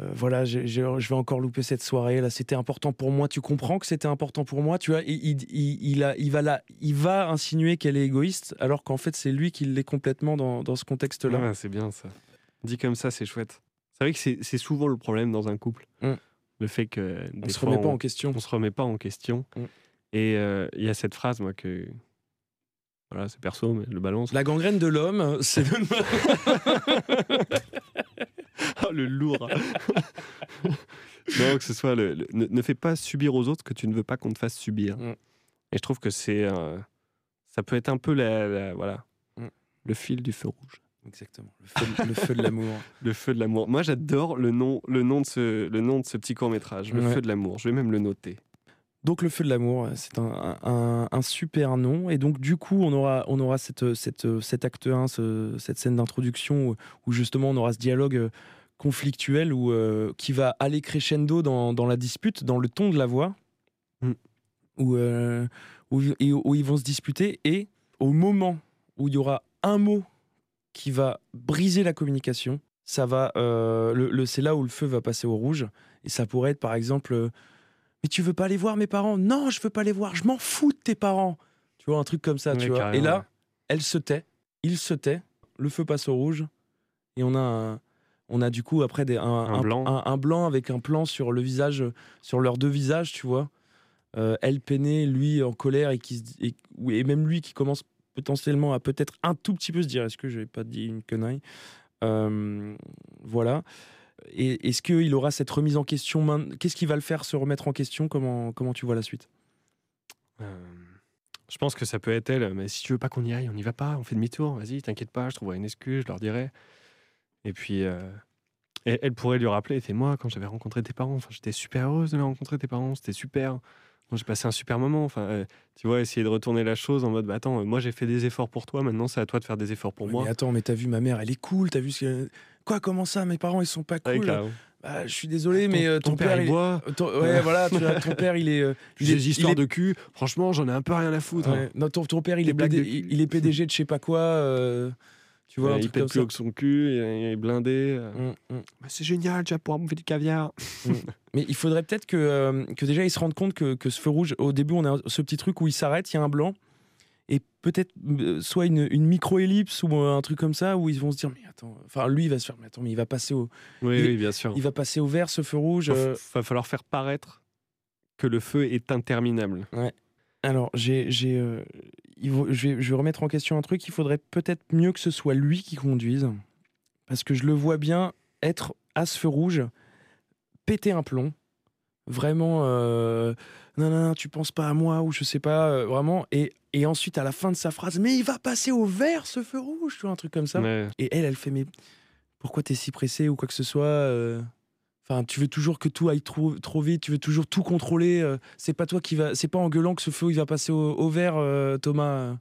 euh, voilà, je vais encore louper cette soirée. Là, c'était important pour moi. Tu comprends que c'était important pour moi. Tu vois, il, il, il- il a, il va là, il va insinuer qu'elle est égoïste, alors qu'en fait, c'est lui qui l'est complètement dans, dans ce contexte-là. Ouais, c'est bien ça. Dit comme ça, c'est chouette. C'est vrai que c'est souvent le problème dans un couple. Mm. Le fait que. On se fois, remet pas on- en question. on se remet pas en question. Mm. Et il y a cette phrase, moi, que. Voilà, c'est perso, mais le balance. La gangrène de l'homme, c'est [LAUGHS] [LAUGHS] Oh, le lourd [LAUGHS] Non, que ce soit. Le, le- ne, ne fais pas subir aux autres que tu ne veux pas qu'on te fasse subir. Mm. Et je trouve que c'est. euh, ça peut être un peu la, la- voilà, Mm. le fil du feu rouge. Exactement. Le feu, le feu de l'amour. Le feu de l'amour. Moi, j'adore le nom, le, nom de ce, le nom de ce petit court-métrage, Le Ouais. feu de l'amour. Je vais même le noter. Donc le feu de l'amour, c'est un, un- un super nom. Et donc du coup, on aura, on aura cette, cette, cet acte 1, ce- cette scène d'introduction où, où justement on aura ce dialogue euh, conflictuel où, euh, qui va aller crescendo dans, dans la dispute, dans le ton de la voix, Mm. où, euh, où, et où ils vont se disputer. Et au moment où il y aura un mot qui va briser la communication, ça va, euh, le, le- c'est là où le feu va passer au rouge. Et ça pourrait être par exemple, mais tu veux pas aller voir mes parents? Non, je veux pas les voir. Je m'en fous de tes parents. Tu vois un truc comme ça, tu vois. Et là, ouais. elle se tait, il se tait, le feu passe au rouge, et on a, un- on a du coup après des, un, Un blanc. un- blanc avec un plan sur le visage, sur leurs deux visages, tu vois. Euh, elle peinée, lui en colère et qui et, même lui qui commence potentiellement à peut-être un tout petit peu se dire est-ce que je vais pas dit une connerie? Euh, voilà est-ce qu'il aura cette remise en question qu'est-ce qui va le faire se remettre en question? Comment comment tu vois la suite? Euh, je pense que ça peut être elle, mais si tu veux pas qu'on y aille, on n'y va pas, on fait demi-tour, vas-y, t'inquiète pas, je trouverai une excuse, je leur dirai. Et puis, euh, elle pourrait lui rappeler, c'est moi, quand j'avais rencontré tes parents, enfin, j'étais super heureuse de les rencontrer, tes parents, c'était super. J'ai passé un super moment. Enfin, euh, tu vois, essayer de retourner la chose en mode, bah attends, moi j'ai fait des efforts pour toi, maintenant c'est à toi de faire des efforts pour moi. mais attends mais t'as vu ma mère elle est cool t'as vu ce que... quoi comment ça mes parents ils sont pas cool. Bah, je suis désolé Ton- mais euh, ton, père, il il boit, ton- ouais, [LAUGHS] voilà, tu vois, ton père, il est. euh, il est- des histoires il est- de cul, franchement, j'en ai un peu rien à foutre. hein. non, ton, ton père, il est, PD de il est PDG de je sais pas quoi. euh, tu vois, Ouais, un il truc pète comme plus ça. haut que son cul, il est blindé. euh. Mm, mm. Bah, c'est génial, tu vas pouvoir bouffer du caviar. Mais il faudrait peut-être que, euh, que déjà ils se rendent compte que, que ce feu rouge, au début, on a ce petit truc où il s'arrête, il y a un blanc, peut-être euh, soit une, une micro-ellipse ou euh, un truc comme ça, où ils vont se dire, mais attends, enfin lui, il va se faire, mais attends, mais il va passer au, Oui, Il est- oui, bien sûr. il va passer au vert ce feu rouge. Il euh, va falloir faire paraître que le feu est interminable. Alors, j'ai, j'ai, euh, je, vais, je vais remettre en question un truc. Il faudrait peut-être mieux que ce soit lui qui conduise. Parce que je le vois bien être à ce feu rouge, péter un plomb. Vraiment, euh, non, non, non, tu penses pas à moi, ou je sais pas, euh, vraiment. Et, et ensuite, à la fin de sa phrase, mais il va passer au vert ce feu rouge, tu vois, un truc comme ça. Ouais. Et elle, elle fait, mais pourquoi t'es si pressé ou quoi que ce soit euh, Enfin, tu veux toujours que tout aille trop, trop vite, tu veux toujours tout contrôler. c'est pas toi qui va, c'est pas en gueulant que ce feu il va passer au, au vert, Thomas.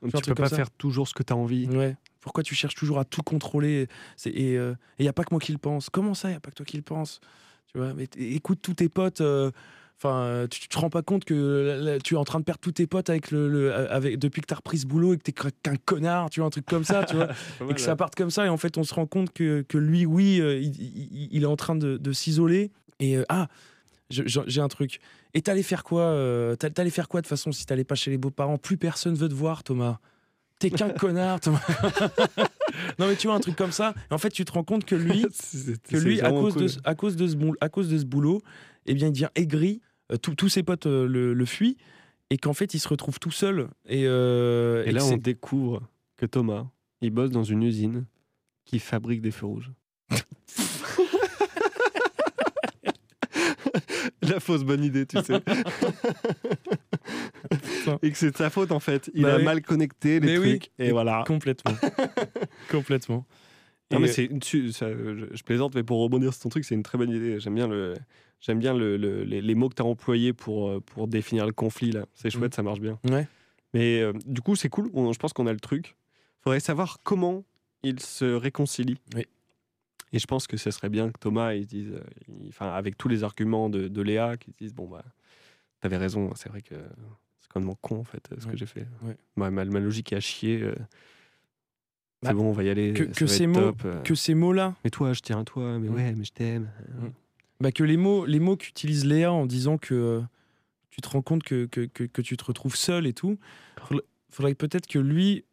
Donc, tu peux pas ça. faire toujours ce que tu as envie. Ouais. Pourquoi tu cherches toujours à tout contrôler? Et il y a pas que moi qui le pense. Comment ça, il y a pas que toi qui le pense? Tu vois Mais écoute tous tes potes. euh, Enfin, euh, tu, te rends pas compte que là, tu es en train de perdre tous tes potes avec le, le- avec depuis que t'as repris ce boulot et que t'es qu'un connard, tu vois un truc comme ça, tu vois [LAUGHS] et que ça parte comme ça et en fait on se rend compte que, que lui oui euh, il, il- il est en train de, de s'isoler et euh, ah j'ai un truc. Et t'allais faire quoi euh, t'a- t'allais faire quoi de toute façon si t'allais pas chez les beaux-parents? Plus personne veut te voir Thomas t'es qu'un [LAUGHS] connard Thomas non mais tu vois un truc comme ça et en fait tu te rends compte que lui [LAUGHS] que lui à cause, de, ce- à, cause de ce, boul- à cause de ce boulot eh bien il devient aigri euh, tous- ses potes euh, le, le fuient et qu'en fait il se retrouve tout seul. Et, euh, Et et là, on découvre que Thomas, il bosse dans une usine qui fabrique des feux rouges. [LAUGHS] [LAUGHS] La fausse bonne idée, tu sais. et que c'est de sa faute en fait. Il Bah a oui. mal connecté les Mais oui. trucs. Et voilà. Complètement. [LAUGHS] Complètement. Non, mais c'est je, plaisante, mais pour rebondir sur ton truc, c'est une très bonne idée. J'aime bien, le, j'aime bien le, le- les, les mots que tu as employés pour, euh, pour définir le conflit. là. C'est chouette, ça marche bien. Ouais. Mais euh, du coup, c'est cool. On- je pense qu'on a le truc. faudrait savoir comment ils se réconcilient. Oui. Et je pense que ce serait bien que Thomas, il dise, euh, il- enfin, avec tous les arguments de, de Léa, qu'ils disent Bon, bah, t'avais raison, c'est vrai que c'est complètement con, en fait, ce Ouais. que j'ai fait. Ouais. Ma, ma- ma logique est à chier. euh, Bah, c'est bon, on va y aller. que- ces mots- top, euh. que ces mots-là, Mais toi, je tiens à toi, mais Mm. ouais, mais je t'aime. bah, que les mots, les mots qu'utilise Léa en disant que euh, tu te rends compte que, que, que, tu te retrouves seul et tout, faudrait, faudrait peut-être que lui,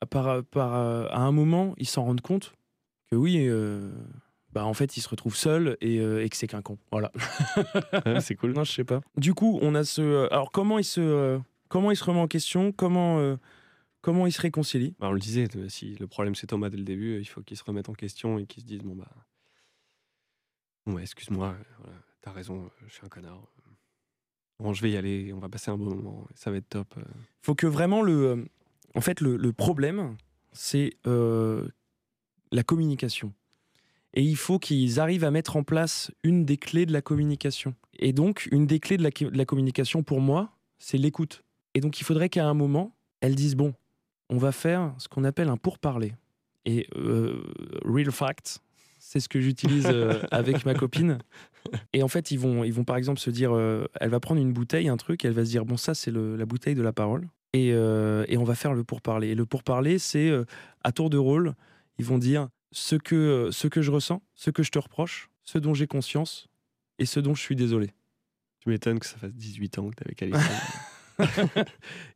à, par, par, à un moment, il s'en rende compte que oui, euh, bah, en fait, il se retrouve seul et, euh, et que c'est qu'un con. Voilà. Ouais, [LAUGHS] c'est cool. Non, je sais pas. Du coup, on a ce. euh, Alors, comment il se, euh, comment il se remet en question? Comment, euh, comment il se réconcilie? Bah, on le disait, si le problème c'est Thomas dès le début, il faut qu'il se remette en question et qu'il se dise Bon, bah. Bon, bah, excuse-moi, voilà, t'as raison, je suis un connard. Bon, je vais y aller, on va passer un bon moment, ça va être top. faut que vraiment le. En fait, le, le problème, c'est euh, la communication. Et il faut qu'ils arrivent à mettre en place une des clés de la communication. Et donc, une des clés de la, de la communication, pour moi, c'est l'écoute. Et donc, il faudrait qu'à un moment, elles disent bon, on va faire ce qu'on appelle un pourparler. Et euh, real fact, c'est ce que j'utilise euh, [LAUGHS] avec ma copine. Et en fait, ils vont, ils vont par exemple se dire, euh, elle va prendre une bouteille, un truc, et elle va se dire, bon, ça, c'est la bouteille de la parole. Et, et on va faire le pourparler. Et le pourparler, c'est à tour de rôle, ils vont dire, ce que, ce que je ressens, ce que je te reproche, ce dont j'ai conscience et ce dont je suis désolé. Tu m'étonnes que ça fasse 18 ans que t'es avec Alexandre. [LAUGHS]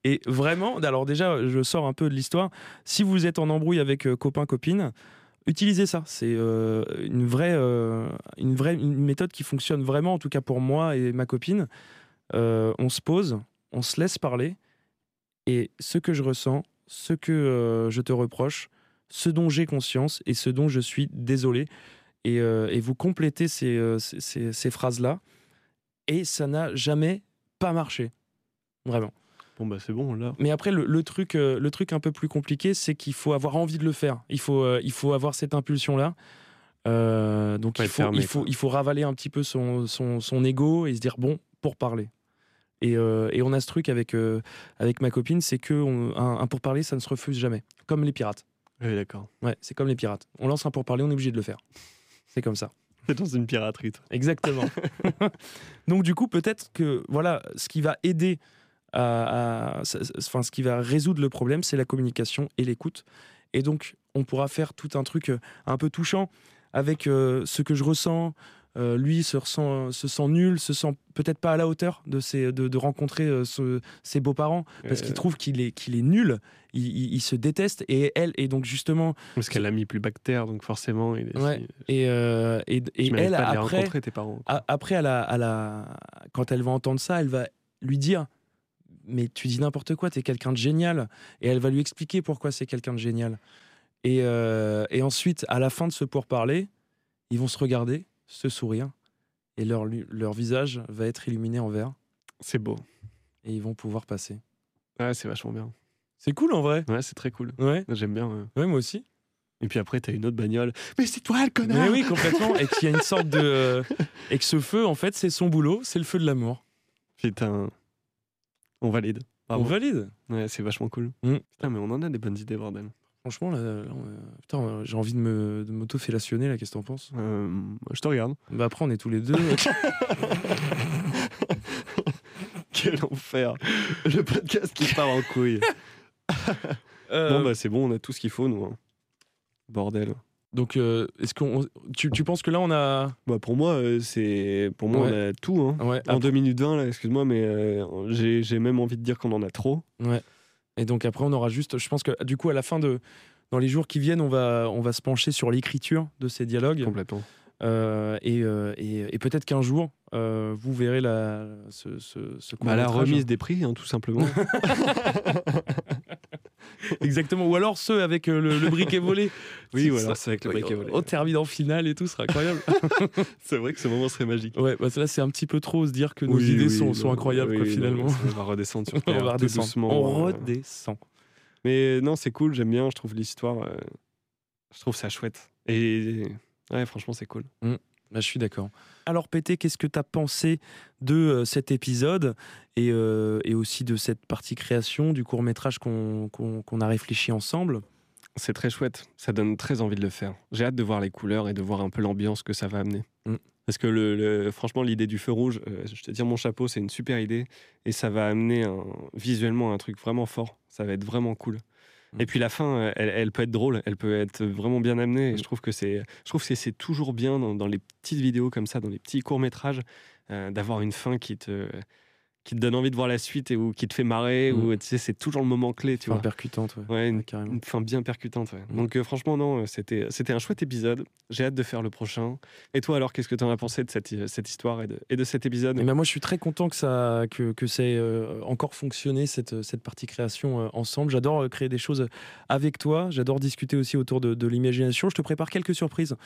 Et vraiment, alors déjà, je sors un peu de l'histoire. Si vous êtes en embrouille avec euh, copain, copine, utilisez ça. C'est euh, une, vraie, euh, une vraie une méthode qui fonctionne vraiment, en tout cas pour moi et ma copine. Euh, on se pose, on se laisse parler. Et ce que je ressens, ce que euh, je te reproche, ce dont j'ai conscience et ce dont je suis désolé. Et, euh, et vous complétez ces, euh, ces- ces- ces phrases-là. Et ça n'a jamais pas marché. Vraiment. bon, bah c'est bon, là. Mais après, le, le truc, euh, le truc un peu plus compliqué, c'est qu'il faut avoir envie de le faire. Il faut, euh, il faut avoir cette impulsion-là. Donc il faut, fermé, il, faut, il faut ravaler un petit peu son, son, son ego et se dire bon, pour parler. Et, euh, et on a ce truc avec, euh, avec ma copine, c'est que on- un, un pourparler, ça ne se refuse jamais. Comme les pirates. Oui, d'accord. Ouais, c'est comme les pirates. On lance un pourparler, on est obligé de le faire. C'est comme ça. [LAUGHS] T'es dans une piraterie, toi. Exactement. [LAUGHS] Donc du coup, peut-être que voilà, ce qui va aider à, enfin, ce qui va résoudre le problème, c'est la communication et l'écoute. Et donc, on pourra faire tout un truc euh, un peu touchant avec euh, ce que je ressens. Euh, lui se, ressent, se sent nul, se sent peut-être pas à la hauteur de, ses, de, de rencontrer euh, ce- ses beaux-parents parce Euh, qu'il trouve qu'il est, qu'il est nul, il, il- il se déteste et elle, et donc justement, Parce qu'elle a mis plus bactère, donc forcément, il est. Ouais. et, euh, et, elle, pas après, rencontrer, tes parents. a- Après, quand elle va entendre ça, elle va lui dire Mais tu dis n'importe quoi, t'es quelqu'un de génial. Et elle va lui expliquer pourquoi c'est quelqu'un de génial. Et, euh, et ensuite, à la fin de ce pourparler, ils vont se regarder, se sourire, et leur, leur visage va être illuminé en vert, C'est beau. et ils vont pouvoir passer. Ouais, c'est vachement bien. C'est cool en vrai. Ouais, c'est très cool. Ouais, J'aime bien. ouais. ouais moi aussi. Et puis après, t'as une autre bagnole. Mais c'est toi le Mais connard oui, complètement. Et qu'il y a une sorte de. euh, et que ce feu, en fait, c'est son boulot, c'est le feu de l'amour. Putain. On valide. On valide. Ouais, c'est vachement cool. Mm. Putain, mais on en a des bonnes idées, bordel. Franchement, là, putain, j'ai envie de me- de m'auto-fellationner, là, qu'est-ce que t'en penses? Euh, je te regarde. Bah après, on est tous les deux. [LAUGHS] Quel enfer. Le podcast qui part en couille. [LAUGHS] Euh, Bon, bah c'est bon, on a tout ce qu'il faut, nous. hein. Bordel. Donc, euh, est-ce qu'on, tu, tu penses que là, on a, Bah pour moi, euh, c'est pour moi on a tout. Hein. ouais, En après- 2 minutes 20, là, excuse-moi, mais euh, j'ai j'ai même envie de dire qu'on en a trop. Et donc après, on aura juste, je pense que du coup, à la fin de, dans les jours qui viennent, on va, on va se pencher sur l'écriture de ces dialogues, Complètement. Euh, et, euh, et, et peut-être qu'un jour, euh, vous verrez la, ce, ce, ce Bah, la remise des prix, hein, tout simplement. [LAUGHS] [LAUGHS] [LAUGHS] Exactement. Ou alors ceux avec euh, le, le briquet volé. oui, ça. c'est avec le briquet volé. Au terminal final et tout, ce sera incroyable. [LAUGHS] C'est vrai que ce moment serait magique. ouais, bah là, c'est un petit peu trop se dire que nos Oui, idées oui, sont, incroyables, oui, quoi, non, finalement. On va redescendre sur [LAUGHS] on terre, va tout redescendre. doucement. On euh. redescend. Mais non, c'est cool, j'aime bien, je trouve l'histoire. euh, Je trouve ça chouette. Et ouais, franchement, c'est cool. Bah, je suis d'accord. Alors, Pété, qu'est-ce que tu as pensé de euh, cet épisode et, euh, et aussi de cette partie création du court métrage qu'on a réfléchi ensemble? C'est très chouette. Ça donne très envie de le faire. J'ai hâte de voir les couleurs et de voir un peu l'ambiance que ça va amener. Mm. Parce que le, le- franchement, l'idée du feu rouge, euh, je te tire mon chapeau, c'est une super idée. Et ça va amener un- visuellement un truc vraiment fort. Ça va être vraiment cool. Mm. Et puis la fin, euh, elle, elle peut être drôle, elle peut être vraiment bien amenée. Et Mm. je trouve que c'est, je trouve que c'est toujours bien dans, dans les petites vidéos comme ça, dans les petits courts métrages, d'avoir une fin qui te, qui te donne envie de voir la suite et ou qui te fait marrer. Mm. Ou tu sais, c'est toujours le moment clé, tu Enfin, vois. percutante, ouais. Ouais, une, carrément. une fin bien percutante. ouais. Mm. Donc euh, franchement, non, euh, c'était, c'était un chouette épisode. J'ai hâte de faire le prochain. Et toi alors, qu'est-ce que tu en as pensé de cette, euh, cette histoire et de, et de cet épisode? Et ben moi, je suis très content que ça, que, que ça ait encore fonctionné cette, cette partie création ensemble. J'adore créer des choses avec toi. J'adore discuter aussi autour de, de l'imagination. Je te prépare quelques surprises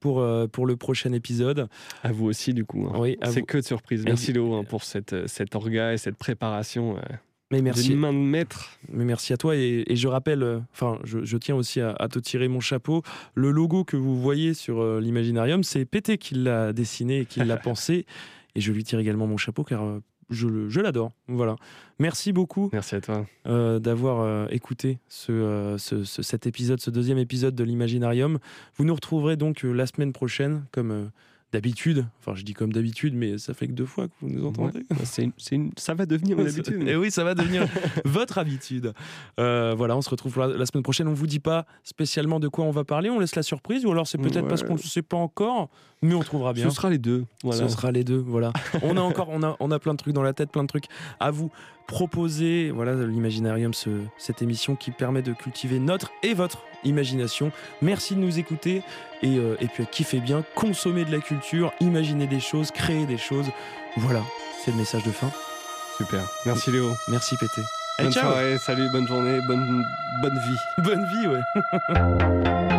pour, euh, pour le prochain épisode. À vous aussi, du coup. hein. Oui, C'est vous. que de surprise. Merci Léo hein, pour cette, euh, cet orga et cette préparation euh, Mais merci. d'une main de maître. Mais merci à toi et, et je rappelle, euh, enfin, je, je tiens aussi à, à te tirer mon chapeau. Le logo que vous voyez sur euh, l'Imaginarium, c'est Pété qui l'a dessiné et qui l'a [LAUGHS] pensé. Et je lui tire également mon chapeau car euh, je, l'adore. Voilà. Merci beaucoup Merci à toi. euh, d'avoir euh, écouté ce, euh, ce- ce- cet épisode, ce deuxième épisode de l'Imaginarium. Vous nous retrouverez donc la semaine prochaine, comme d'habitude. Enfin, je dis comme d'habitude, mais ça fait que deux fois que vous nous entendez. Ouais. C'est une- ça va devenir une [LAUGHS] habitude. Et oui, ça va devenir [LAUGHS] votre habitude. Euh, voilà, on se retrouve la, la semaine prochaine. On vous dit pas spécialement de quoi on va parler. On laisse la surprise, ou alors c'est peut-être Ouais. parce qu'on ne sait pas encore, mais on trouvera bien. Ce sera les deux. Voilà. Ce sera les deux, voilà. on a encore, on a, on a plein de trucs dans la tête, plein de trucs à vous proposer. Voilà, l'Imaginarium, ce- cette émission qui permet de cultiver notre et votre imagination. Merci de nous écouter et, euh, et puis kiffez bien, consommer de la culture, imaginer des choses, créer des choses. Voilà, c'est le message de fin. Super. Merci Léo. Merci Pété. Bonne ciao soirée, salut, bonne journée, bonne, bonne vie. [LAUGHS] Bonne vie, ouais. [LAUGHS]